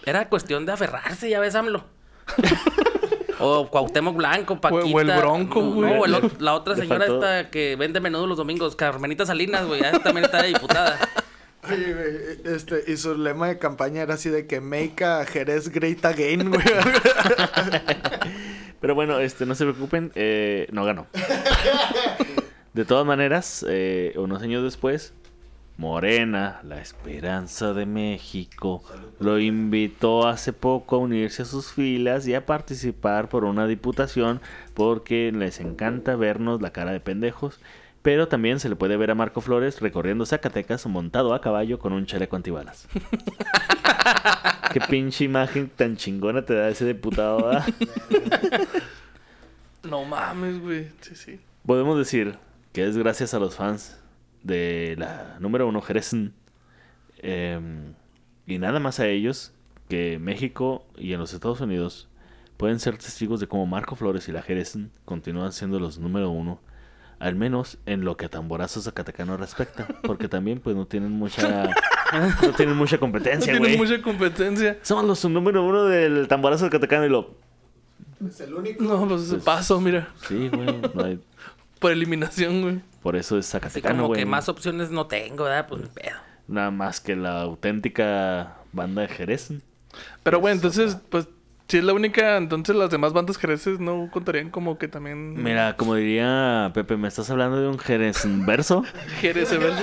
Era cuestión de aferrarse, ya ves, AMLO. o Cuauhtémoc Blanco, Paquita. o el Bronco, No, güey. No, el otro- la otra señora esta que vende menudo los domingos, Carmenita Salinas, güey. también está de diputada. Oye, güey, este, y su lema de campaña era así de que make a Jerez great again, güey. Pero bueno, este, no se preocupen, eh, no ganó. De todas maneras, eh, unos años después, Morena, la esperanza de México, lo invitó hace poco a unirse a sus filas y a participar por una diputación porque les encanta vernos la cara de pendejos. Pero también se le puede ver a Marco Flores recorriendo Zacatecas montado a caballo con un chaleco antibalas. Qué pinche imagen tan chingona te da ese diputado, ¿verdad? No mames, güey. Sí, sí. Podemos decir que es gracias a los fans de la número uno Jerez em, y nada más a ellos que México y en los Estados Unidos pueden ser testigos de cómo Marco Flores y la Jerez continúan siendo los número uno, al menos en lo que a tamborazo zacatecano respecta, porque también pues no tienen mucha no tienen mucha No competencia, tiene güey. mucha competencia. Somos los número uno del tamborazo zacatecano y lo es el único. No, pues paso, mira. sí, güey, no hay- Por eliminación, güey. por eso es Así zacatecano, como güey. que más opciones no tengo, ¿verdad? Pues ni pedo. Nada más que la auténtica banda de Jerez. Pero, güey, entonces, pues, si es la única, entonces las demás bandas jereces no contarían como que también... Mira, como diría Pepe, ¿me estás hablando de un Jerez verso? Jerez, a ver.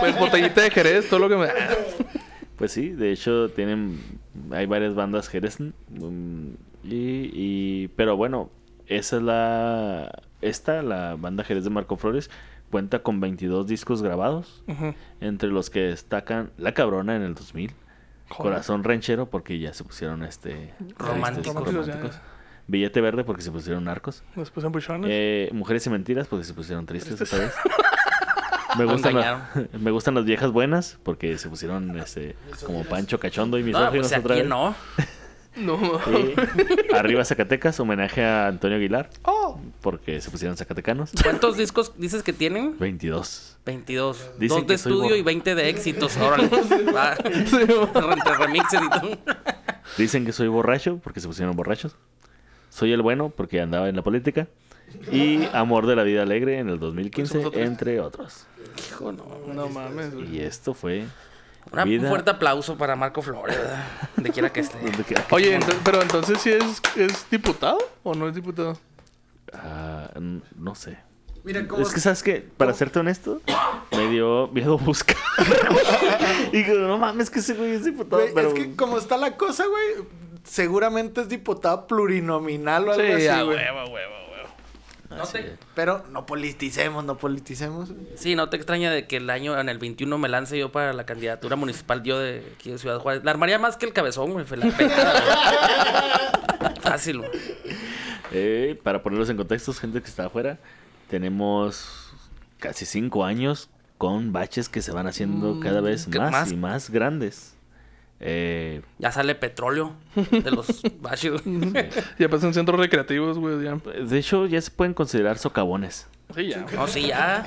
Pues botellita de Jerez, todo lo que me... Pues sí, de hecho tienen, hay varias bandas Jerez. mm, y, y- pero bueno, esa es la, esta, la banda Jerez de Marco Flores, cuenta con 22 discos grabados, entre los que destacan La Cabrona en el 2000, Joder. Corazón Ranchero porque ya se pusieron este Románticos. tristes, Románticos, ya, románticos. Billete Verde porque se pusieron narcos. Después en Buchones. Eh, Mujeres y Mentiras, porque se pusieron tristes vez. Me gustan, la- me gustan las viejas buenas, porque se pusieron este, como Pancho Cachondo y No, misóginos pues otra aquí vez. no. No. Y Arriba Zacatecas, homenaje a Antonio Aguilar, Oh. porque se pusieron zacatecanos. ¿Cuántos discos dices que tienen? 22. 22. Dicen Dos de estudio y 20 de éxitos. Órale. Va. Sí, Entre remixes y todo. Dicen que soy borracho, porque se pusieron borrachos. Soy el bueno, porque andaba en la política. Y Amor de la Vida Alegre en el 2015, Pues nosotros. entre otros. Hijo, no. no mames. Y esto fue... Una- Un fuerte aplauso para Marco Flores. Donde quiera que esté. Oye, ento- pero entonces sí es, es diputado o no es diputado? Ah, no sé. Mira cómo Es que, ¿sabes qué? Para serte honesto, me dio miedo buscar. y digo, no mames, que ese güey es diputado. Güey, pero... Es que como está la cosa, güey, seguramente es diputado plurinominal o algo Sí, así, huevo, huevo, huevo. No te- Pero no politicemos, no politicemos. Sí, no te extraña de que el año, en el 21, me lance yo para la candidatura municipal yo de aquí de Ciudad Juárez. La armaría más que el cabezón, güey. fue La. Fácil, güey. Eh, para ponerlos en contexto, gente que está afuera, tenemos casi cinco años con baches que se van haciendo cada vez ¿qué más, más? y más grandes. Eh, Ya sale petróleo de los baches. Ya pasan centros recreativos, güey, ya. de hecho, ya se pueden considerar socavones. Sí, ya. No, sí, ya.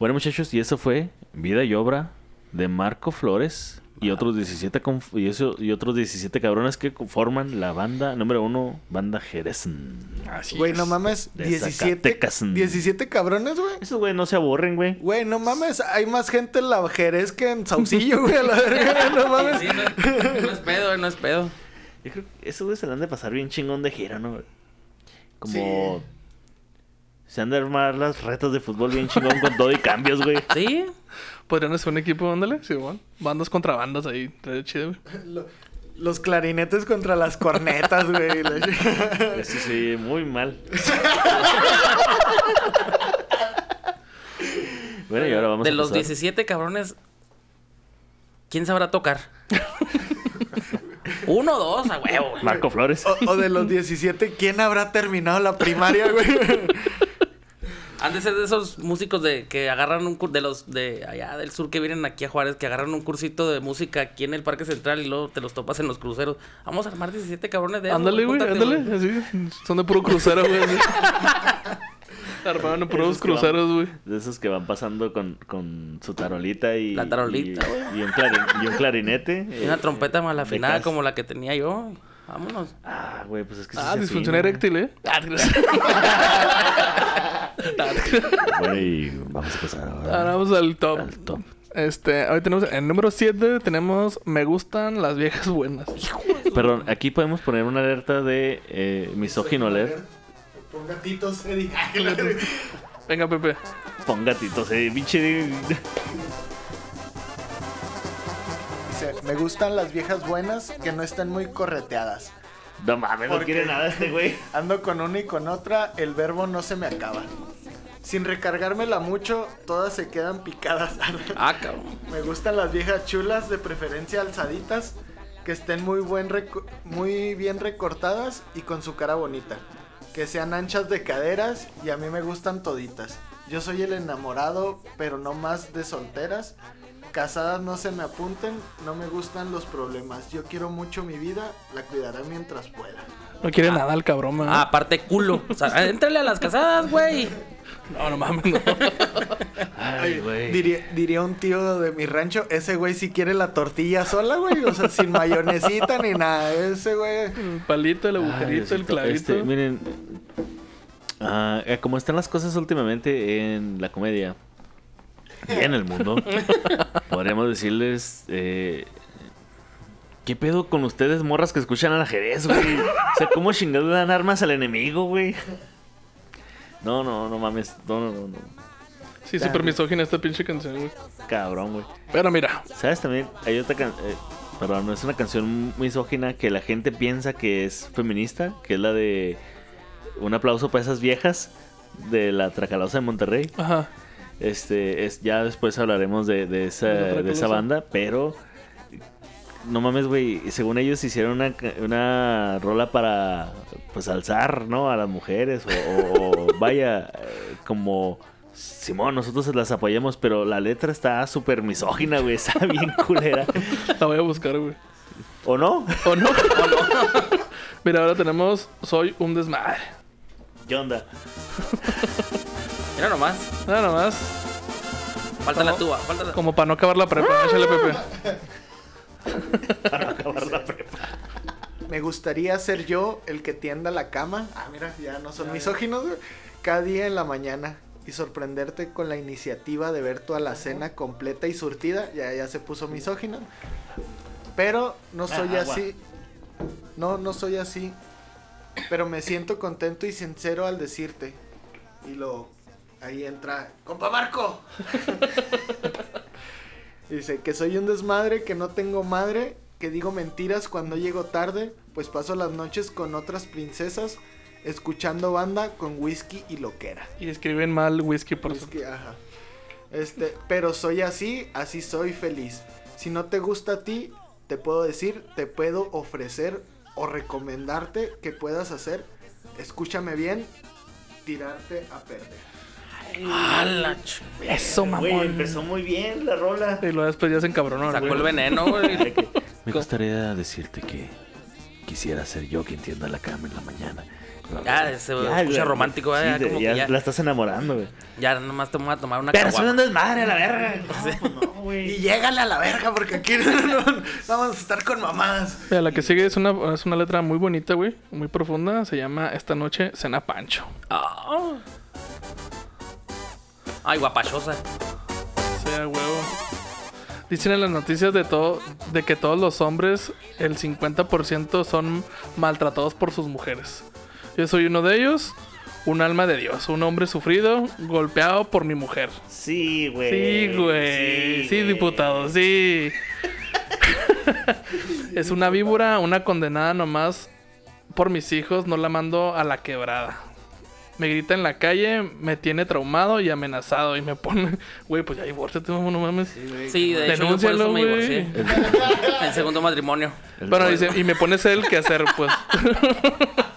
Bueno, muchachos, y eso fue Vida y Obra de Marco Flores y otros 17 conf- y, eso, y otros 17 cabrones que forman la banda número uno, Banda Jerez. Así Güey, es. no mames, De 17, Zacatecas. 17 cabrones, güey. Esos güey no se aburren, güey. Güey, no mames, hay más gente en la Jerez que en Saucillo, güey, a la verga, no mames. Sí, no, no es pedo, güey, no es pedo. Yo creo que esos güeyes se la han de pasar bien chingón de gira, ¿no? Como... Se han de armar las retas de fútbol bien chingón con todo y cambios, güey. Sí. Podrían hacer un equipo, ándale, sí, bueno. Bandas contra bandas ahí, chido, güey. Lo- Los clarinetes contra las cornetas, güey. la- Sí, sí, muy mal. bueno, y ahora vamos de a los pasar- 17 cabrones, ¿quién sabrá tocar? Uno o dos, a huevo. güey. Marco Flores. O, o de los 17, ¿quién habrá terminado la primaria, güey? Han de ser de esos músicos de que agarran un de los de allá del sur que vienen aquí a Juárez, que agarran un cursito de música aquí en el Parque Central y luego te los topas en los cruceros. Vamos a armar 17 cabrones de Ándale, güey, ándale. Así. Son de puro crucero, güey. en puros cruceros, güey. De esos que van pasando con, con su tarolita y. La tarolita, y- güey. Y, un, clarin- y un clarinete. Y una eh, trompeta mal afinada como la que tenía yo. Vámonos. Ah, güey, pues es que. sí Ah, disfunción eréctil, ¿eh? Bueno, y vamos a pasar ahora. Ahora vamos al top. Al top. Este, hoy tenemos, en número 7 tenemos Me gustan las viejas buenas. Perdón, aquí podemos poner una alerta de eh, misógino alert. Pon gatitos, Eddie. Venga, Pepe. Pon gatitos, eh, pinche. Dice, me gustan las viejas buenas que no estén muy correteadas. No mames, no ¿Por quiere nada este güey. Ando con una y con otra, el verbo no se me acaba. Sin recargármela mucho, todas se quedan picadas. Ah, cabrón. me gustan las viejas chulas, de preferencia alzaditas, que estén muy, buen muy bien recortadas y con su cara bonita. Que sean anchas de caderas y a mí me gustan toditas. Yo soy el enamorado, pero no más de solteras. Casadas no se me apunten, no me gustan los problemas. Yo quiero mucho mi vida, la cuidaré mientras pueda. No quiere nada el cabrón, man. Ah, aparte culo. O sea, éntrale a las casadas, güey. No, no mames, no. Ay, güey. Diría, diría un tío de mi rancho, ese güey si quiere la tortilla sola, güey. O sea, sin mayonesita ni nada. Ese güey. El palito, el Ay, agujerito, el Diosito, clavito. este, miren, ah, eh, como están las cosas últimamente en la comedia y en el mundo, podríamos decirles, eh, ¿qué pedo con ustedes, morras que escuchan al ajedrez, güey? O sea, ¿cómo chingados le dan armas al enemigo, güey? No, no, no mames, no, no, no, no. Sí, súper misógina esta pinche canción, güey. cabrón, güey. Pero mira, ¿Sabes también? Hay otra canción, perdón, no es una canción misógina que la gente piensa que es feminista, que es la de un aplauso para esas viejas de la Tracalosa de Monterrey. ajá. Este, es, ya después hablaremos de, de esa, ¿De esa banda, pero no mames, güey, según ellos hicieron una, ca- una rola para pues alzar, ¿no? A las mujeres o, o- vaya, eh, como Simón, nosotros las apoyamos, pero la letra está súper misógina, güey, está bien culera. La voy a buscar, güey. ¿O no? ¿O no? ¿O no? Mira, ahora tenemos Soy un desmadre. ¿Qué onda? Mira nomás. Nada nomás. Falta la tuba. Falta la... Como para no acabar la prepa. Échale, Pepe. Me gustaría ser yo el que tienda la cama. Ah, mira, ya no son misóginos. Cada día en la mañana. Y sorprenderte con la iniciativa de ver toda la cena completa y surtida. Ya, ya se puso misógino. Pero no soy Ah, agua. así. No, no soy así. Pero me siento contento y sincero al decirte. Y lo. Ahí entra. ¡Compa Marco! Dice que soy un desmadre, que no tengo madre, que digo mentiras cuando llego tarde, pues paso las noches con otras princesas, escuchando banda con whisky y loquera. Y escriben mal whisky por. Whisky, ajá. Este, pero soy así, así soy feliz. Si no te gusta a ti, te puedo decir, te puedo ofrecer o recomendarte que puedas hacer. Escúchame bien, tirarte a perder. Ah, Eso, Güey, mamón. empezó muy bien la rola. Y luego después ya se encabronó. Sacó güey. el veneno, güey. Me gustaría decirte que quisiera ser yo quien tienda la cama en la mañana. Ya, se escucha romántico, sí, ¿eh? Ya que ya la estás enamorando, güey. Ya nomás te voy a tomar una Pero soy un desmadre a la verga. No, pues no, güey. Y llégale a la verga, porque aquí no, no- no vamos a estar con mamadas. Mira, la que sigue es una, es una letra muy bonita, güey. Muy profunda. Se llama Esta noche cena Pancho. Ah. Ay, guapachosa. sea huevo. Dicen en las noticias de todo, de que todos los hombres, el 50% son maltratados por sus mujeres. Yo soy uno de ellos, un alma de Dios, un hombre sufrido, golpeado por mi mujer. Sí, güey. Sí, güey. Sí, güey. diputado, sí. es una víbora, una condenada nomás por mis hijos, no la mando a la quebrada. Me grita en la calle, me tiene traumado y amenazado. Y me pone, güey, pues ya divórciate, no mames. Sí, de hecho, yo por Denúncialo, eso me güey. divorcié. El segundo matrimonio. El- Bueno, dice, y me pones el que hacer, pues.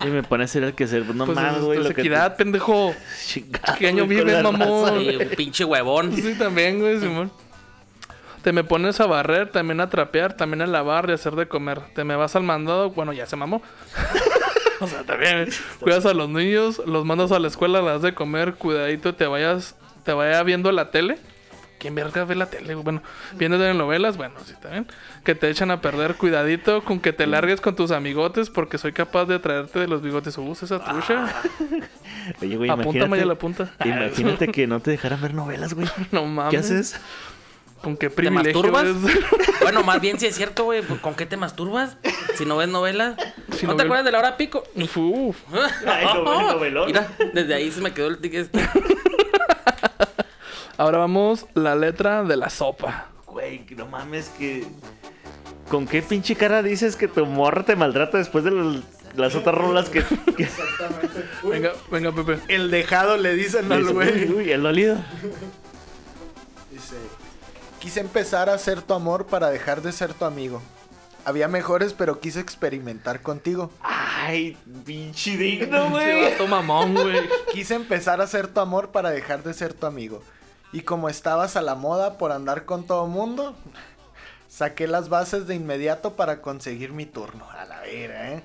Y me pone a hacer el que hacer. Pues no pues mames, es, güey. es lo que equidad, pendejo. Chingado, ¿Qué año vives, mamón? Sí, güey. pinche huevón. Sí, también, güey, Simón. Te me pones a barrer, también a trapear, también a lavar y a hacer de comer. Te me vas al mandado, bueno, ya se mamó. o sea, también cuidas a los niños, los mandas a la escuela, las das de comer, cuidadito, te vayas, te vaya viendo la tele. ¿Quién verga ve la tele? Bueno, viendo telenovelas, bueno, sí, también. Que te echan a perder, cuidadito con que te largues con tus amigotes porque soy capaz de traerte de los bigotes. Uh, esa trucha. Oye, güey, Apúntame ya la punta. Imagínate que no te dejaran ver novelas, güey. no mames. ¿Qué haces? ¿Con qué ¿Te privilegio masturbas? eres? Bueno, más bien si es cierto, güey. pues, ¿Con qué te masturbas? Si no ves novelas. Si ¿No no te acuerdas de la hora pico? Uf. Ay, novel- novelón. Mira, desde ahí se me quedó el tic este. Ahora vamos la letra de la sopa. Güey, que no mames que... ¿Con qué pinche cara dices que tu morra te maltrata después de los- las otras rolas que... que... Exactamente. Uy, Venga, venga, Pepe. El dejado le dicen al güey. uy, el dolido. Quise empezar a ser tu amor para dejar de ser tu amigo. Había mejores, pero quise experimentar contigo. Ay, pinche digno, güey. mamón, güey. Quise empezar a ser tu amor para dejar de ser tu amigo. Y como estabas a la moda por andar con todo mundo, saqué las bases de inmediato para conseguir mi turno. A la vera, ¿eh?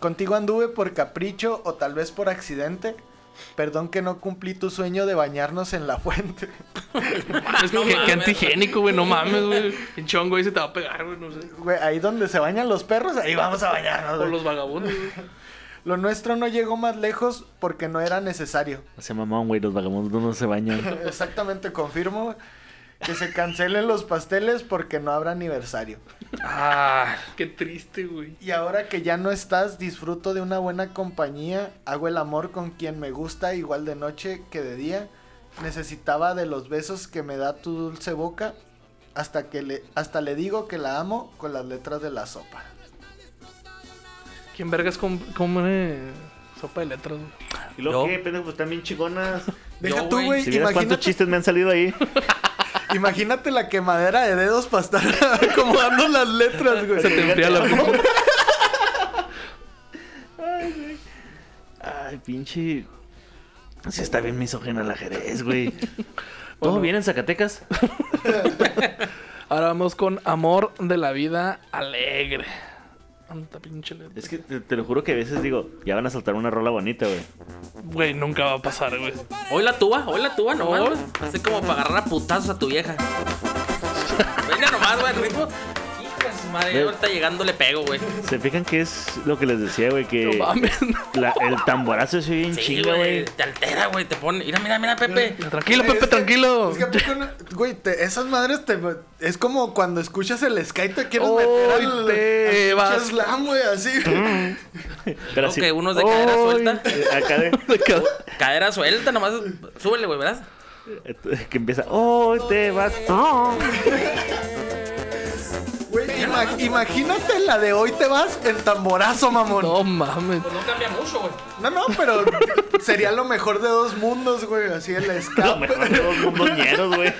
Contigo anduve por capricho o tal vez por accidente. Perdón que no cumplí tu sueño de bañarnos en la fuente. Es que, No qué mames. antigénico, güey. No mames, güey. El chongo ahí se te va a pegar, güey. No sé. Güey, ahí donde se bañan los perros, ahí vamos a bañarnos. O güey. los vagabundos, güey. Lo nuestro no llegó más lejos porque no era necesario. Se mamón, güey, los vagabundos no se bañan. Exactamente, confirmo que se cancelen los pasteles porque no habrá aniversario. Ah, qué triste, güey. Y ahora que ya no estás, disfruto de una buena compañía, hago el amor con quien me gusta igual de noche que de día. Necesitaba de los besos que me da tu dulce boca, hasta que le hasta le digo que la amo con las letras de la sopa. ¿Quién vergas com- come sopa de letras, güey? ¿Y luego qué, pendejo? Pues bien chingonas. Deja tú, güey, güey, Si vieras cuántos imagínate, chistes me han salido ahí. imagínate la quemadera de dedos para estar acomodando las letras, güey. Se te enfría la pinche. Ay, pinche. Sí está bien misógena la Jerez, güey. ¿Todo Bueno. bien en Zacatecas? Ahora vamos con amor de la vida alegre. Anta pinche letra. Es que te, te lo juro que a veces digo, ya van a soltar una rola bonita, güey. Güey, nunca va a pasar, güey. Hoy la tuba, hoy la tuba nomás, güey. Así como para agarrar a putazos a tu vieja. Venga nomás, güey, el ritmo. Su madre, ahorita llegando le pego, güey. ¿Se fijan que es lo que les decía, güey? Que No mames. la- el tamborazo se oye bien Sí, güey. güey. Te altera, güey. Te pone. Mira, mira, mira, Pepe. Tranquilo, Pepe, tranquilo. Es que, ¿a poco no? güey, te- esas madres te... Es como cuando escuchas el Sky te quieres meter al, te al vas. slam, güey, así. Pero Ok, unos de cadera suelta. Eh, Acá de. Cadera suelta, nomás. Súbele, güey, ¿verdad? Que empieza. ¡Oh, te vas! Ima- imagínate la de hoy te vas en tamborazo, mamón. No mames. Pues no cambia mucho, güey. No, no, pero sería lo mejor de dos mundos, güey. Así el Lo escape. mejor de los mundos ñeros, güey.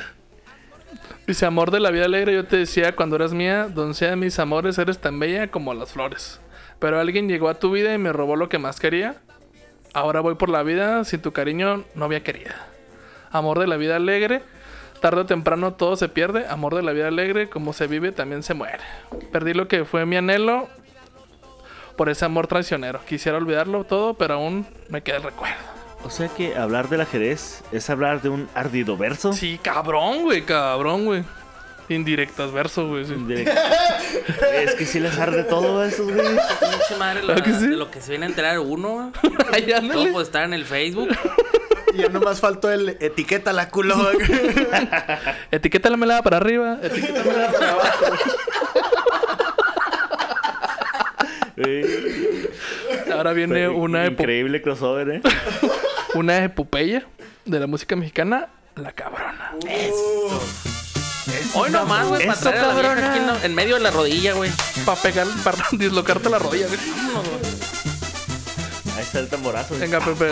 Dice, amor de la vida alegre, yo te decía cuando eras mía, doncella de mis amores, eres tan bella como las flores. Pero alguien llegó a tu vida y me robó lo que más quería. Ahora voy por la vida sin tu cariño, novia querida. Amor de la vida alegre, tarde o temprano todo se pierde. Amor de la vida alegre, como se vive, también se muere. Perdí lo que fue mi anhelo por ese amor traicionero. Quisiera olvidarlo todo, pero aún me queda el recuerdo. O sea que hablar del ajedrez es hablar de un ardido verso. Sí, cabrón, güey, cabrón, güey. Indirectas verso, güey. sí. De- es que sí les arde todo a esos, güey. Madre, la- ¿Verdad que sí? de lo que se viene a enterar uno, güey. Todo puede estar en el Facebook. Ya nomás faltó el etiqueta la culo. güey. Etiquétalamela para arriba, etiquétalamela para abajo. Güey, Ahora viene una, Increíble crossover, ¿eh? una epopeya de la música mexicana, La Cabrona. Hoy nomás, güey, para Eso, traer a la vieja cabrona. aquí en, la- en medio de la rodilla, güey. Para pegar, para dislocarte la rodilla. güey. Ahí está el tamborazo. Venga, Pepe.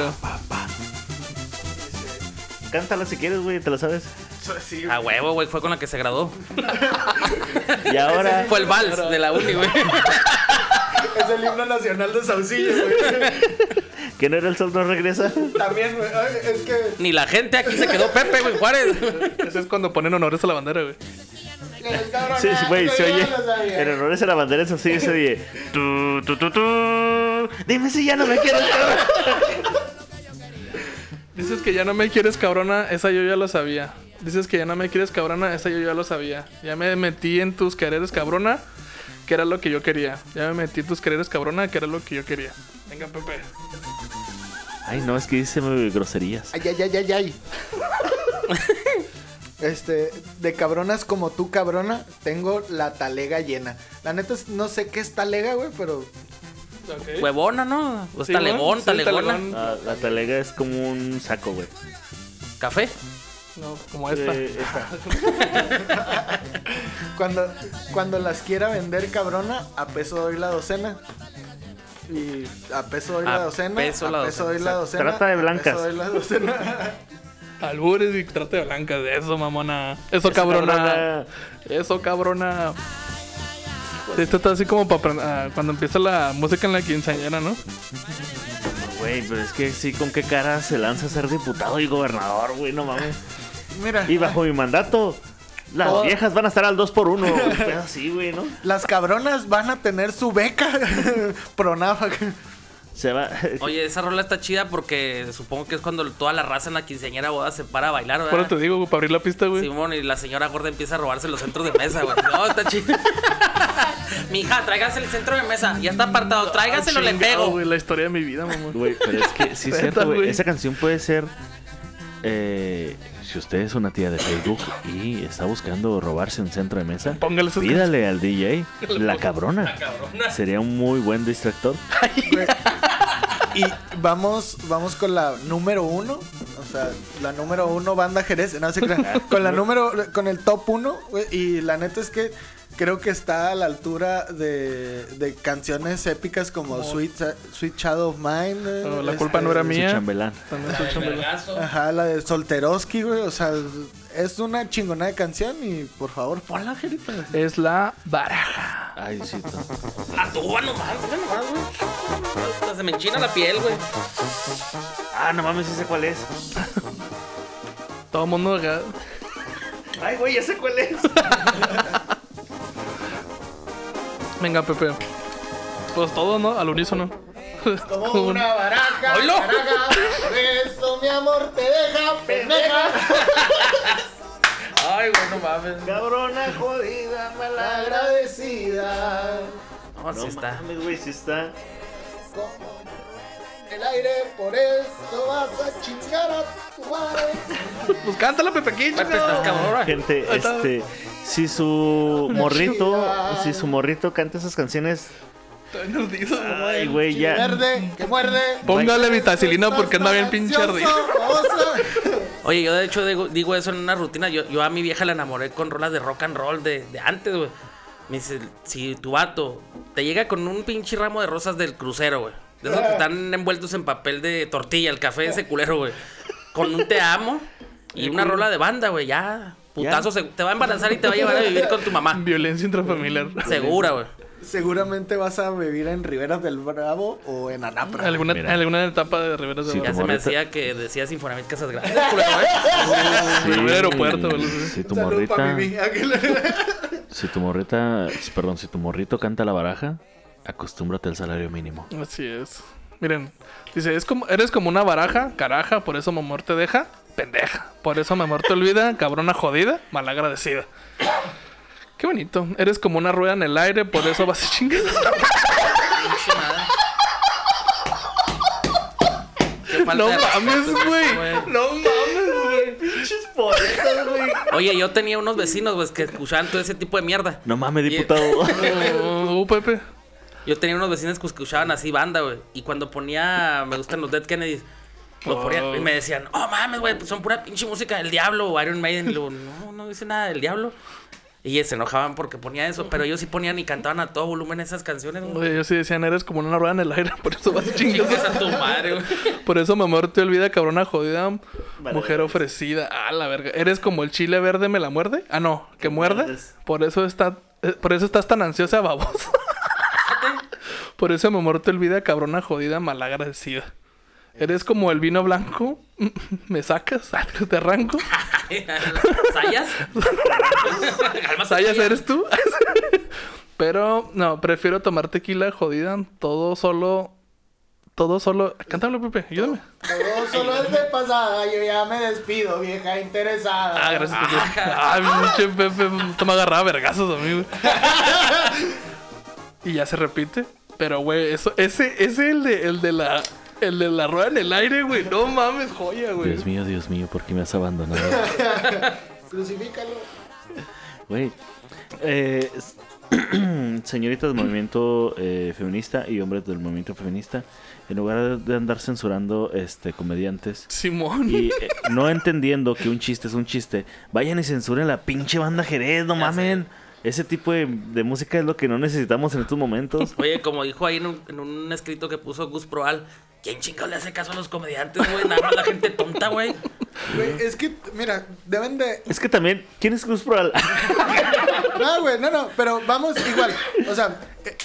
Cántala si quieres, güey, te la sabes. Sí, A huevo, güey, fue con la que se graduó. Y ahora. Fue el vals de la uni, güey. es el himno nacional de Saucillo, güey. ¿Que no era el sol no regresa? También, güey. Es que. Ni la gente aquí se quedó Pepe, güey, Juárez. Ese es cuando ponen honores a la bandera, güey. Sí, sí, güey, se oye. En honores a la bandera, eso sí, se oye. Tu, tu, tu, tu. Dime si ya no me quieres, cabrón. Dices que ya no me quieres cabrona, esa yo ya lo sabía. Dices que ya no me quieres cabrona, esa yo ya lo sabía. Ya me metí en tus quereres cabrona, que era lo que yo quería. Ya me metí en tus quereres cabrona, que era lo que yo quería. Venga, Pepe. Ay, no, es que dice groserías. Ay, ay, ay, ay, ay. Este, de cabronas como tú, cabrona, tengo la talega llena. La neta, es- no sé qué es talega, güey, pero Huevona, ¿no? O Sí, talegón, sí, talegona. talegón. La, la talega es como un saco, güey. Café. No, como esta. Eh, esta. cuando, cuando las quiera vender, cabrona, a peso doy la docena. Y a peso doy A la docena. peso la a peso doy la docena. Trata de a blancas. peso doy la docena. Albures y trate de blancas eso, mamona. Eso, Eso, cabrona. cabrona. Eso, cabrona. Esto está así como para cuando empieza la música en la quinceañera, ¿no? Güey, pero es que sí, ¿con qué cara se lanza a ser diputado y gobernador, güey? No mames. Mira, Y bajo mi mandato, las viejas van a estar al 2 por 1 así, güey, ¿no? las cabronas van a tener su beca. Pronafa. Se va. Oye, esa rola está chida porque supongo que es cuando toda la raza en la quinceañera boda se para a bailar, Por eso ¿verdad? te digo, güey, para abrir la pista, güey. Simón y la señora gorda empieza a robarse los centros de mesa, güey. No, está chido. Mija, tráigase el centro de mesa. Ya está apartado. Tráigaselo, le Chingado, pego. güey, la historia de mi vida, mamón. Güey, pero es que sí es cierto, güey. Esa canción puede ser. eh, si usted es una tía de Facebook y está buscando robarse un centro de mesa, Póngale pídale al DJ la cabrona. Sería un muy buen distractor. Y vamos, vamos con la número uno. O sea, la número uno, banda Jerez. No. Con la número, con el top uno. Y la neta es que creo que está a la altura de, de canciones épicas como Sweet, Sweet Shadow of Mine. eh, la este, culpa no era Su mía. chambelán. También soy chambelán. Vergazo. Ajá, la de Solteroski, güey. O sea, es una chingona de canción. Y por favor, ponla, Jerita. Es la baraja. Ay, sí. no. La tuba nomás, mira nomás, güey. Hasta Se me enchina la piel, güey. Ah, no mames, sí sé cuál es. Todo el mundo acá. Ay, güey, ya sé cuál es. Venga, Pepe. Pues todo, ¿no? Al unísono. Como una baraja. Por eso mi amor te deja, pendeja. Ay, güey, no mames. Cabrona jodida, mala. Agradecida. No, sí No está. mames, güey, sí está. Como el aire, por eso vas a chingar a tu madre. Pues cántala, Pepe. Gente, este, si su morrito, si su morrito canta esas canciones, Estoy nervioso. ay, güey, ya. Verde, que muerde. Póngale vitacilina porque anda bien pinche ardido. Oye, yo de hecho digo, digo eso en una rutina. Yo, yo a mi vieja la enamoré con rolas de rock and roll de, de antes, güey. Me dice, si tu vato te llega con un pinche ramo de rosas del crucero, güey. De esos que están envueltos en papel de tortilla, el café ese culero, güey. Con un te amo y una rola de banda, güey. Ya, putazo, se- te va a embarazar y te va a llevar a vivir con tu mamá. Violencia intrafamiliar. Segura, güey. Seguramente vas a vivir en Riberas del Bravo o en Anapra. Alguna, Mira. alguna etapa de Riberas Sí, de Ya tu se me decía que decía Sinfonavit Casas Grandes. Sí, Rivera Aeropuerto. Si tu morrita, si tu morrita, perdón, si tu morrito canta la baraja, acostúmbrate al salario mínimo. Así es. Miren, dice, es como, eres como una baraja, caraja, por eso mi amor te deja, pendeja. Por eso mi amor te olvida, cabrona jodida, malagradecida. Qué bonito. Eres como una rueda en el aire, por eso vas a chingar. No mames, güey. No mames, güey. Pinches poetas, güey. Oye, yo tenía unos vecinos, güey, que escuchaban todo ese tipo de mierda. No mames, diputado. Oh, uh, Pepe. Yo tenía unos vecinos que escuchaban así banda, güey. Y cuando ponía Me gustan los Dead Kennedys, lo ponía Oh. y me decían, oh mames, güey, pues son pura pinche música del diablo o Iron Maiden. Y luego, no, no dice nada del diablo. Y se enojaban porque ponía eso, pero ellos sí ponían y cantaban a todo volumen esas canciones, güey. Oye, ellos sí decían, eres como una rueda en el aire, por eso vas Chingas chingas. a tu madre, güey. Por eso, mi amor, te olvida, cabrona jodida, Vale, mujer vale. ofrecida. Ah, la verga. ¿Eres como el chile verde me la muerde? Ah, no, que muerde. muerdes. Por eso está, eh, por eso estás tan ansiosa, babosa. por eso, mi amor, te olvida, cabrona jodida, malagradecida. Eres como el vino blanco, me sacas, te arranco. ¿Sayas? ¿Sayas eres tú? Pero, no, prefiero tomar tequila jodida, todo solo, todo solo. Cántalo, Pepe, ayúdame. Todo solo es de pasada, yo ya me despido, vieja interesada. Ah, gracias, Pepe. Ah, pinche Pepe, toma agarraba vergazos a mí, güey. Y ya se repite. Pero, güey, eso, ese, ese es el de, el de la, el de la rueda en el aire, güey. No mames, joya, güey. Dios mío, Dios mío, ¿por qué me has abandonado? Crucifícalo. Güey. Eh, señoritas del movimiento eh, feminista y hombres del movimiento feminista, en lugar de andar censurando este comediantes Simón. y eh, no entendiendo que un chiste es un chiste, vayan y censuren la pinche banda Jerez, no mamen. Ese tipo de, de música es lo que no necesitamos en estos momentos. Oye, como dijo ahí en un, en un escrito que puso Gus Proal, ¿quién chingados le hace caso a los comediantes, güey? Nada más la gente tonta, güey. Güey, es que, mira, deben de. Es que también, ¿quién es Cruz Proal? No, güey, no, no, pero vamos igual. O sea, eh,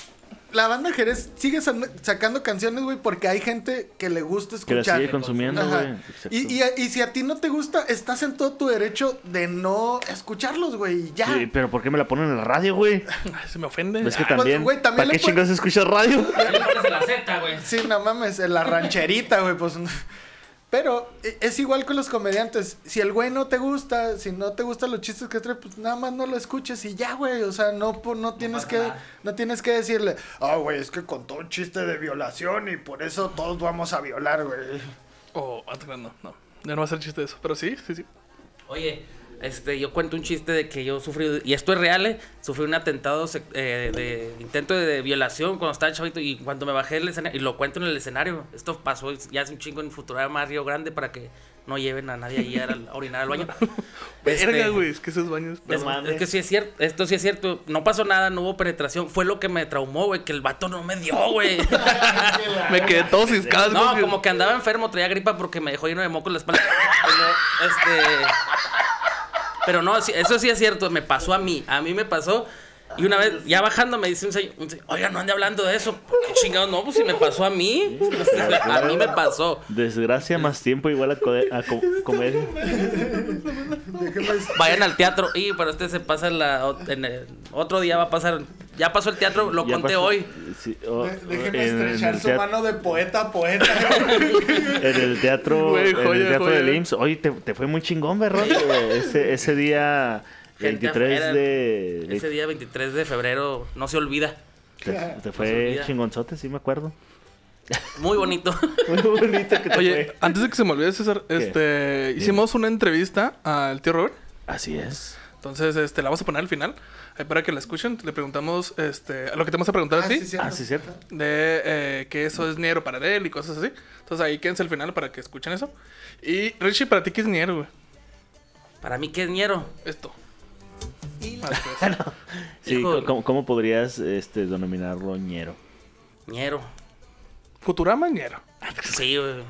la banda Jerez sigue sacando canciones, güey, porque hay gente que le gusta que la escuchar. sigue consumiendo, güey. Y, y, y si a ti no te gusta, estás en todo tu derecho de no escucharlos, güey. y Ya. Sí, pero ¿por qué me la ponen en la radio, güey? Se me ofende. Es que pues, también, güey, también ¿para qué chingados escuchas radio? Le pones en la Z, güey. Sí, no mames, en la rancherita, güey, pues. Pero eh, es igual con los comediantes. Si el güey no te gusta, si no te gustan los chistes que trae, pues nada más no lo escuches y ya, güey. O sea, no, po- no tienes que, no tienes que decirle, ah, güey, es que contó un chiste de violación y por eso todos vamos a violar, güey. Oh, atrás, no, no. Ya no va a ser chiste de eso. Pero sí, sí, sí. Oye, este, yo cuento un chiste de que yo sufrí, y esto es real, ¿eh? Sufrí un atentado eh, de intento de, violación cuando estaba chavito y cuando me bajé del escenario, y lo cuento en el escenario. Esto pasó ya hace un chingo en Futurama Río Grande para que no lleven a nadie allí a, a orinar al baño. Este, Verga, güey. Es que esos baños. Es, es que sí es cierto, esto sí es cierto. No pasó nada, no hubo penetración. Fue lo que me traumó, güey, que el vato no me dio, güey. Me quedé todo ciscado. No, como que andaba enfermo, traía gripa porque me dejó lleno de moco en la espalda. Este. Pero no, eso sí es cierto, me pasó a mí. A mí me pasó. Y una vez, ya bajando, me dice un señor, un señor, oiga, no ande hablando de eso. ¿Por qué chingados? No, pues si me pasó a mí. A mí me pasó. Desgracia más tiempo igual a, co- a co- comedia. Vayan al teatro. Y pero este se pasa la, en el- otro día va a pasar. Ya pasó el teatro, lo Ya conté pasó- hoy. Sí, o- De- Déjeme en- en estrechar el su teat- mano de poeta a poeta. En el teatro, Güey, en joya, el teatro del IMSS. Oye, te, te fue muy chingón, ¿verdad? Ese, ese día Gente 23 afuera. de... de- Ese día 23 de febrero no se olvida. te, te fue olvida. chingonzote, sí me acuerdo. Muy bonito. Muy bonito que te Oye, fue. antes de que se me olvide, César, este, hicimos una entrevista al tío Robert. Así es. Entonces, este, la vamos a poner al final. ahí para que la escuchen. Le preguntamos, este, lo que te vamos a preguntar a ti. Ah, sí, cierto. de eh, que eso es Niero para él y cosas así. Entonces ahí quédense al final para que escuchen eso. Y Richie, para ti, ¿qué es Niero, güey? Para mí, ¿qué es ñero? Esto. Ah, pues. Sí, Hijo. ¿cómo, cómo podrías este, denominarlo ñero? ñero. Futurama, Niero. Sí, güey.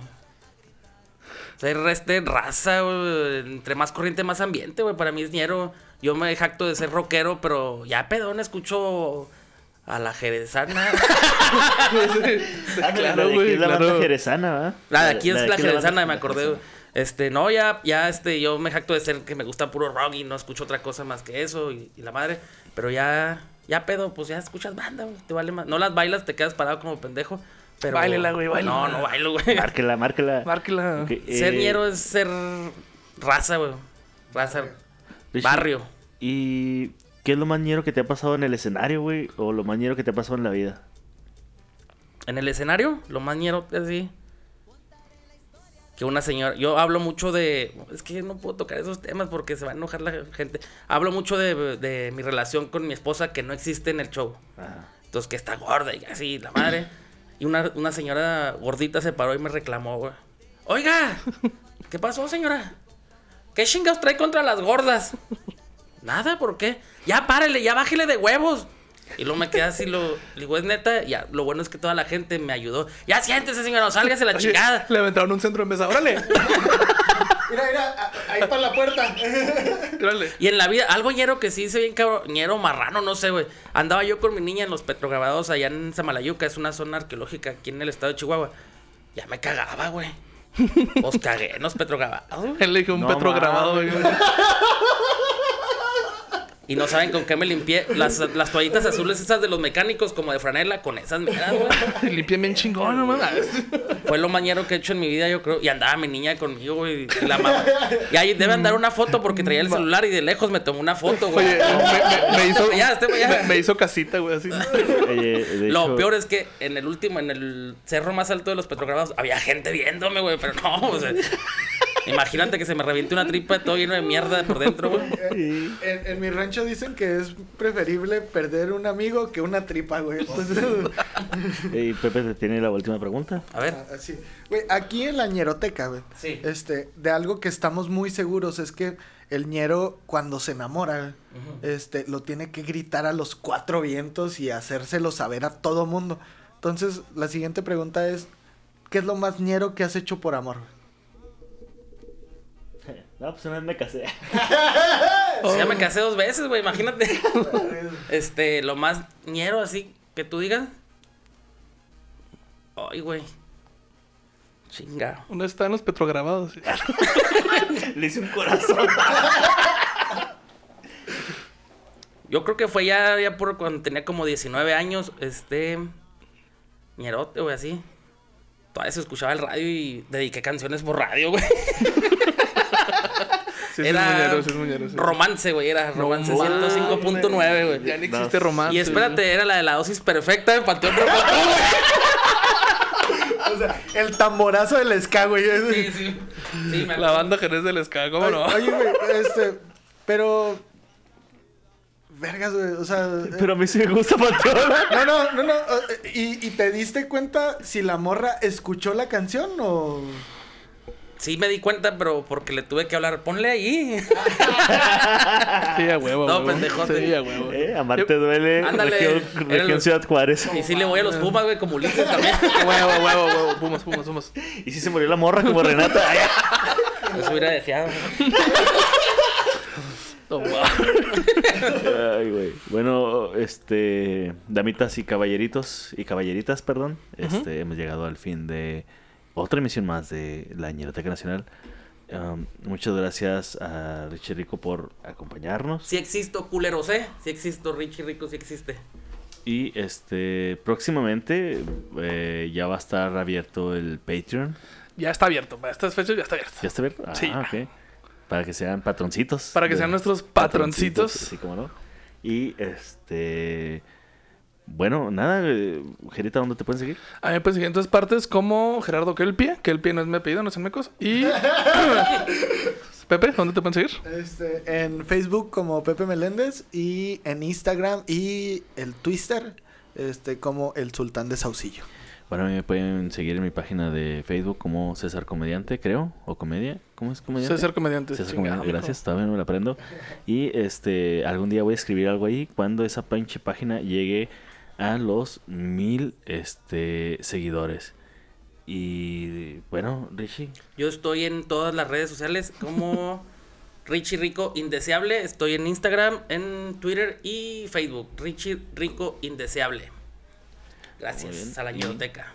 Ser este raza, güey. Entre más corriente, más ambiente, güey. Para mí es ñero. Yo me jacto de ser rockero, pero ya pedón escucho a la jerezana. Ah, claro, la güey, es la claro. banda jerezana, ¿verdad? La de aquí es la jerezana, me acordé, güey. Este, no, ya, ya, este, yo me jacto de ser que me gusta puro rock y no escucho otra cosa más que eso y, y la madre. Pero ya, ya pedo, pues ya escuchas banda, güey. Te vale más. No las bailas, te quedas parado como pendejo. Pero. Báilela, güey, báilela. No, no bailo, güey. Márquela, márquela. Márquela. Ok, Ser eh, ñero es ser raza, güey. Raza. Richie, Barrio. ¿Y qué es lo más ñero que te ha pasado en el escenario, güey? ¿O lo más ñero que te ha pasado en la vida? En el escenario, lo más ñero que así. Que una señora. Yo hablo mucho de. Es que no puedo tocar esos temas porque se va a enojar la gente. Hablo mucho de, de mi relación con mi esposa que no existe en el show. Ajá. Entonces, que está gorda y así, la madre. Y una, una señora gordita se paró y me reclamó, güey. Oiga, ¿qué pasó, señora? ¿Qué chingados trae contra las gordas? Nada, ¿por qué? Ya párele, ya bájele de huevos. Y luego me quedé así, lo digo, es neta. Ya, lo bueno es que toda la gente me ayudó. Ya siéntese, señor, sálgase la chingada. Le aventaron un centro de mesa. ¡Órale! Mira, mira, ahí para la puerta. Y en la vida, algo ñero que sí hice bien cabrón, ñero marrano, no sé, güey. Andaba yo con mi niña en los petrograbados allá en Samalayuca, es una zona arqueológica aquí en el estado de Chihuahua. Ya me cagaba, güey. Pues cagué en los petrograbados. Él le dijo un No petro mames. grabado. güey. Y no saben con qué me limpié. Las, las toallitas azules esas de los mecánicos, como de franela, con esas meras, güey. Limpié bien chingón, no mames. Fue lo mañero que he hecho en mi vida, yo creo. Y andaba mi niña conmigo, güey. Y la mamá. Y ahí debe andar una foto porque traía el celular y de lejos me tomó una foto, güey. Oye, me, me- me hizo, Ya, este, ya. me, me hizo casita, güey, así. Oye, Lo hecho, peor es que en el último, en el cerro más alto de los petrograbados, había gente viéndome, güey, pero no, o sea, imagínate que se me reviente una tripa todo lleno de mierda por dentro, güey. En, en mi rancho dicen que es preferible perder un amigo que una tripa, güey. Entonces, eh, Pepe te tiene la última pregunta. A ver, así. Güey, aquí en la ñeroteca, güey. Sí. Este, de algo que estamos muy seguros es que el ñero cuando se enamora, este, lo tiene que gritar a los cuatro vientos y hacérselo saber a todo mundo. Entonces, la siguiente pregunta es, ¿qué es lo más ñero que has hecho por amor? No, pues una vez me casé. pues ya me casé dos veces, güey, imagínate. Este, lo más ñero así que tú digas. Ay, güey. Chinga. Uno está en los petrograbados. sí. Le hice un corazón. Yo creo que fue ya, ya por cuando tenía como 19 años, este. ñerote, güey, así. Todavía se escuchaba el radio y dediqué canciones por radio, güey. Sí, era es es romance, güey, era romance mames, 105.9, güey. Ya ni No. existe romance. Y espérate, era la de la dosis perfecta de Panteón Rococó, güey. O sea, el tamborazo del ska, güey. Sí, sí. Sí, me La banda Jerez del Ska, ¿cómo no? Oye, güey, este, pero... Vergas, güey, o sea... eh, Pero a mí sí me gusta Panteón. No, no, no, no. eh, ¿Y, ¿Y te diste cuenta si la morra escuchó la canción o...? Sí me di cuenta, pero porque le tuve que hablar. Ponle ahí. Sí, a huevo. No, pendejote. Sí, a huevo. Eh, amarte duele. Ándale, región región Ciudad Juárez. Y sí le voy a los Pumas, güey, como Ulises también. Huevo, huevo, huevo. Pumas, pumas, pumas. Y si se murió la morra como Renata. Ay, Eso hubiera deseado. Oh, wow. Ay, güey. Bueno, este, damitas y caballeritos y caballeritas, perdón. Este, hemos llegado al fin de otra emisión más de la Ñeroteca Nacional. Um, muchas gracias a Richie Rico por acompañarnos. Sí existo, culeros, ¿eh? Sí existo, Richie Rico, sí existe. Y este, próximamente eh, ya va a estar abierto el Patreon. Ya está abierto. Para estas fechas ya está abierto. ¿Ya está abierto? Ah, Sí. ok. Para que sean patroncitos. Para que sean nuestros patroncitos. Sí, como no. Y este. Bueno, nada, eh, Gerita, ¿dónde te pueden seguir? A mí me pueden seguir en todas partes como Gerardo Kelpie. Kelpie no es mi apellido, no es mecos. Y. Pepe, ¿dónde te pueden seguir? Este, en Facebook como Pepe Meléndez y en Instagram y el Twitter este, como el Sultán de Saucillo. Bueno, a mí me pueden seguir en mi página de Facebook como César Comediante, creo, o Comedia. ¿Cómo es Comediante? César Comediante. César chingado, Comediante, gracias, todavía no me lo aprendo. Y este, algún día voy a escribir algo ahí cuando esa pinche página llegue a los mil este, seguidores. Y bueno, Richie, Yo estoy en todas las redes sociales como Richie Rico Indeseable. Estoy en Instagram, en Twitter y Facebook. Richie Rico Indeseable. Gracias a la ñeroteca.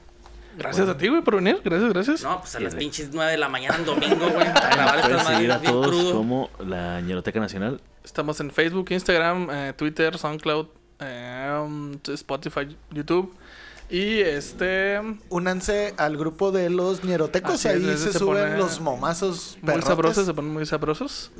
Gracias a ti, güey, por venir. Gracias, gracias. No, pues a las pinches 9 de la mañana en domingo, güey. Estas seguir a todos crudo. como la Ñeroteca Nacional. Estamos en Facebook, Instagram, eh, Twitter, SoundCloud, eh, um, Spotify, YouTube. Y este. Únanse al grupo de los ñerotecos, es, ahí se, se suben los momazos Muy perrotes. sabrosos, se ponen muy sabrosos.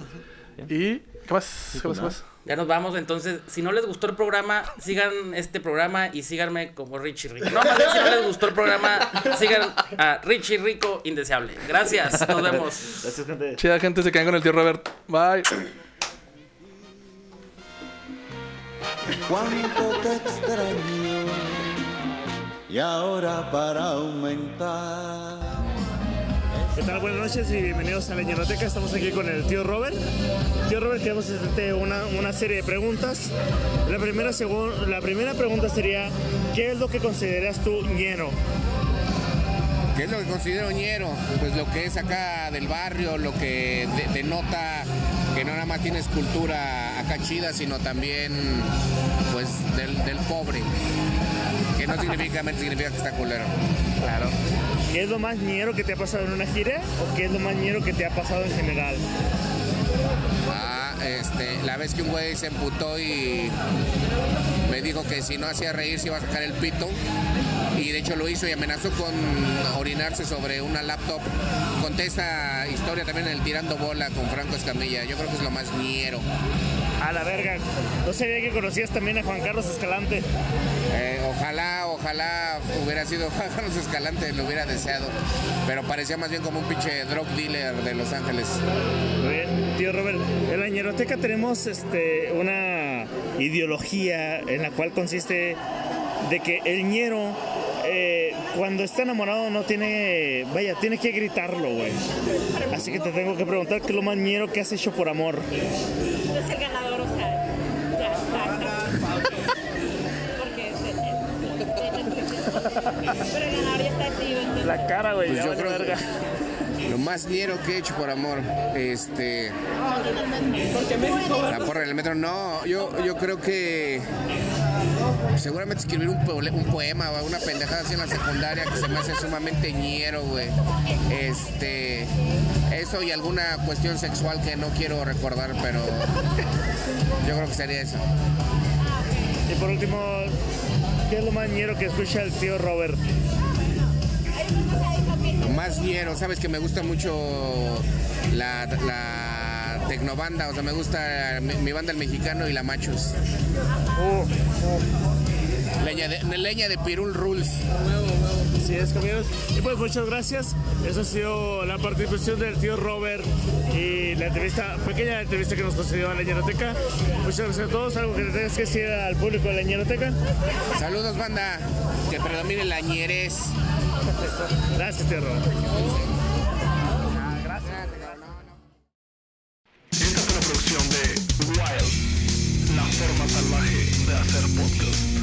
Y. ¿Qué más? ¿Qué pues más? ¿Qué más? Ya nos vamos, entonces, si no les gustó el programa, sigan este programa y síganme como Richie Rico. No, más bien, si no les gustó el programa, sigan a Richie Rico Indeseable. Gracias, nos vemos. Gracias, gente. Chida gente, se quedan con el tío Robert. Bye. Cuánto te extraño y ahora para aumentar ¿Qué tal? Buenas noches y bienvenidos a la Ñeroteca. Estamos aquí con el tío Robert. Tío Robert, queremos hacerte una, una serie de preguntas. La primera, segun- la primera pregunta sería, ¿qué es lo que consideras tú ñero? ¿Qué es lo que considero ñero? Pues lo que es acá del barrio, lo que de- denota que no nada más tienes cultura acá chida, sino también pues del, del pobre. Que no significa, significa que está culero. Claro. ¿Qué es lo más ñero que te ha pasado en una gira o qué es lo más ñero que te ha pasado en general? Ah, este, la vez que un güey se emputó y me dijo que si no hacía reír se iba a sacar el pito. Y de hecho lo hizo y amenazó con orinarse sobre una laptop. Conté esta historia también en el Tirando Bola con Franco Escamilla. Yo creo que es lo más ñero. A la verga. No sabía que conocías también a Juan Carlos Escalante. Eh, ojalá, ojalá hubiera sido Juan Carlos Escalante, lo hubiera deseado. Pero parecía más bien como un pinche drug dealer de Los Ángeles. Muy bien, tío Robert. En la ñeroteca tenemos este, una ideología en la cual consiste de que el ñero eh, cuando está enamorado no tiene, vaya, tiene que gritarlo, güey. Así que te tengo que preguntar qué es lo más ñero que has hecho por amor. es el ganador, o sea, ya está. Porque pero el ganador ya está decidido. entonces- La cara, güey, Pues yo creo que lo más ñero que he hecho por amor, este... La porra en el metro, no, yo, yo creo que seguramente escribir un, poema o una pendejada así en la secundaria que se me hace sumamente ñero, güey. Este, eso y alguna cuestión sexual que no quiero recordar, pero yo creo que sería eso. Y por último, ¿qué es lo más ñero que escucha el tío Robert? Lo más ñero, sabes que me gusta mucho la, la tecnobanda, o sea, me gusta mi, mi banda el mexicano y la machos. Leña de, leña de Pirul Rules. Así es, compañeros. Y pues muchas gracias. Eso ha sido la participación del tío Robert y la entrevista, pequeña entrevista que nos concedió a la Ñeroteca. Muchas gracias a todos. ¿Algo que le tengas que decir al público de la Ñeroteca? Saludos, banda. Que predomine la ñerez. Gracias, tío Robert. hacer podcast.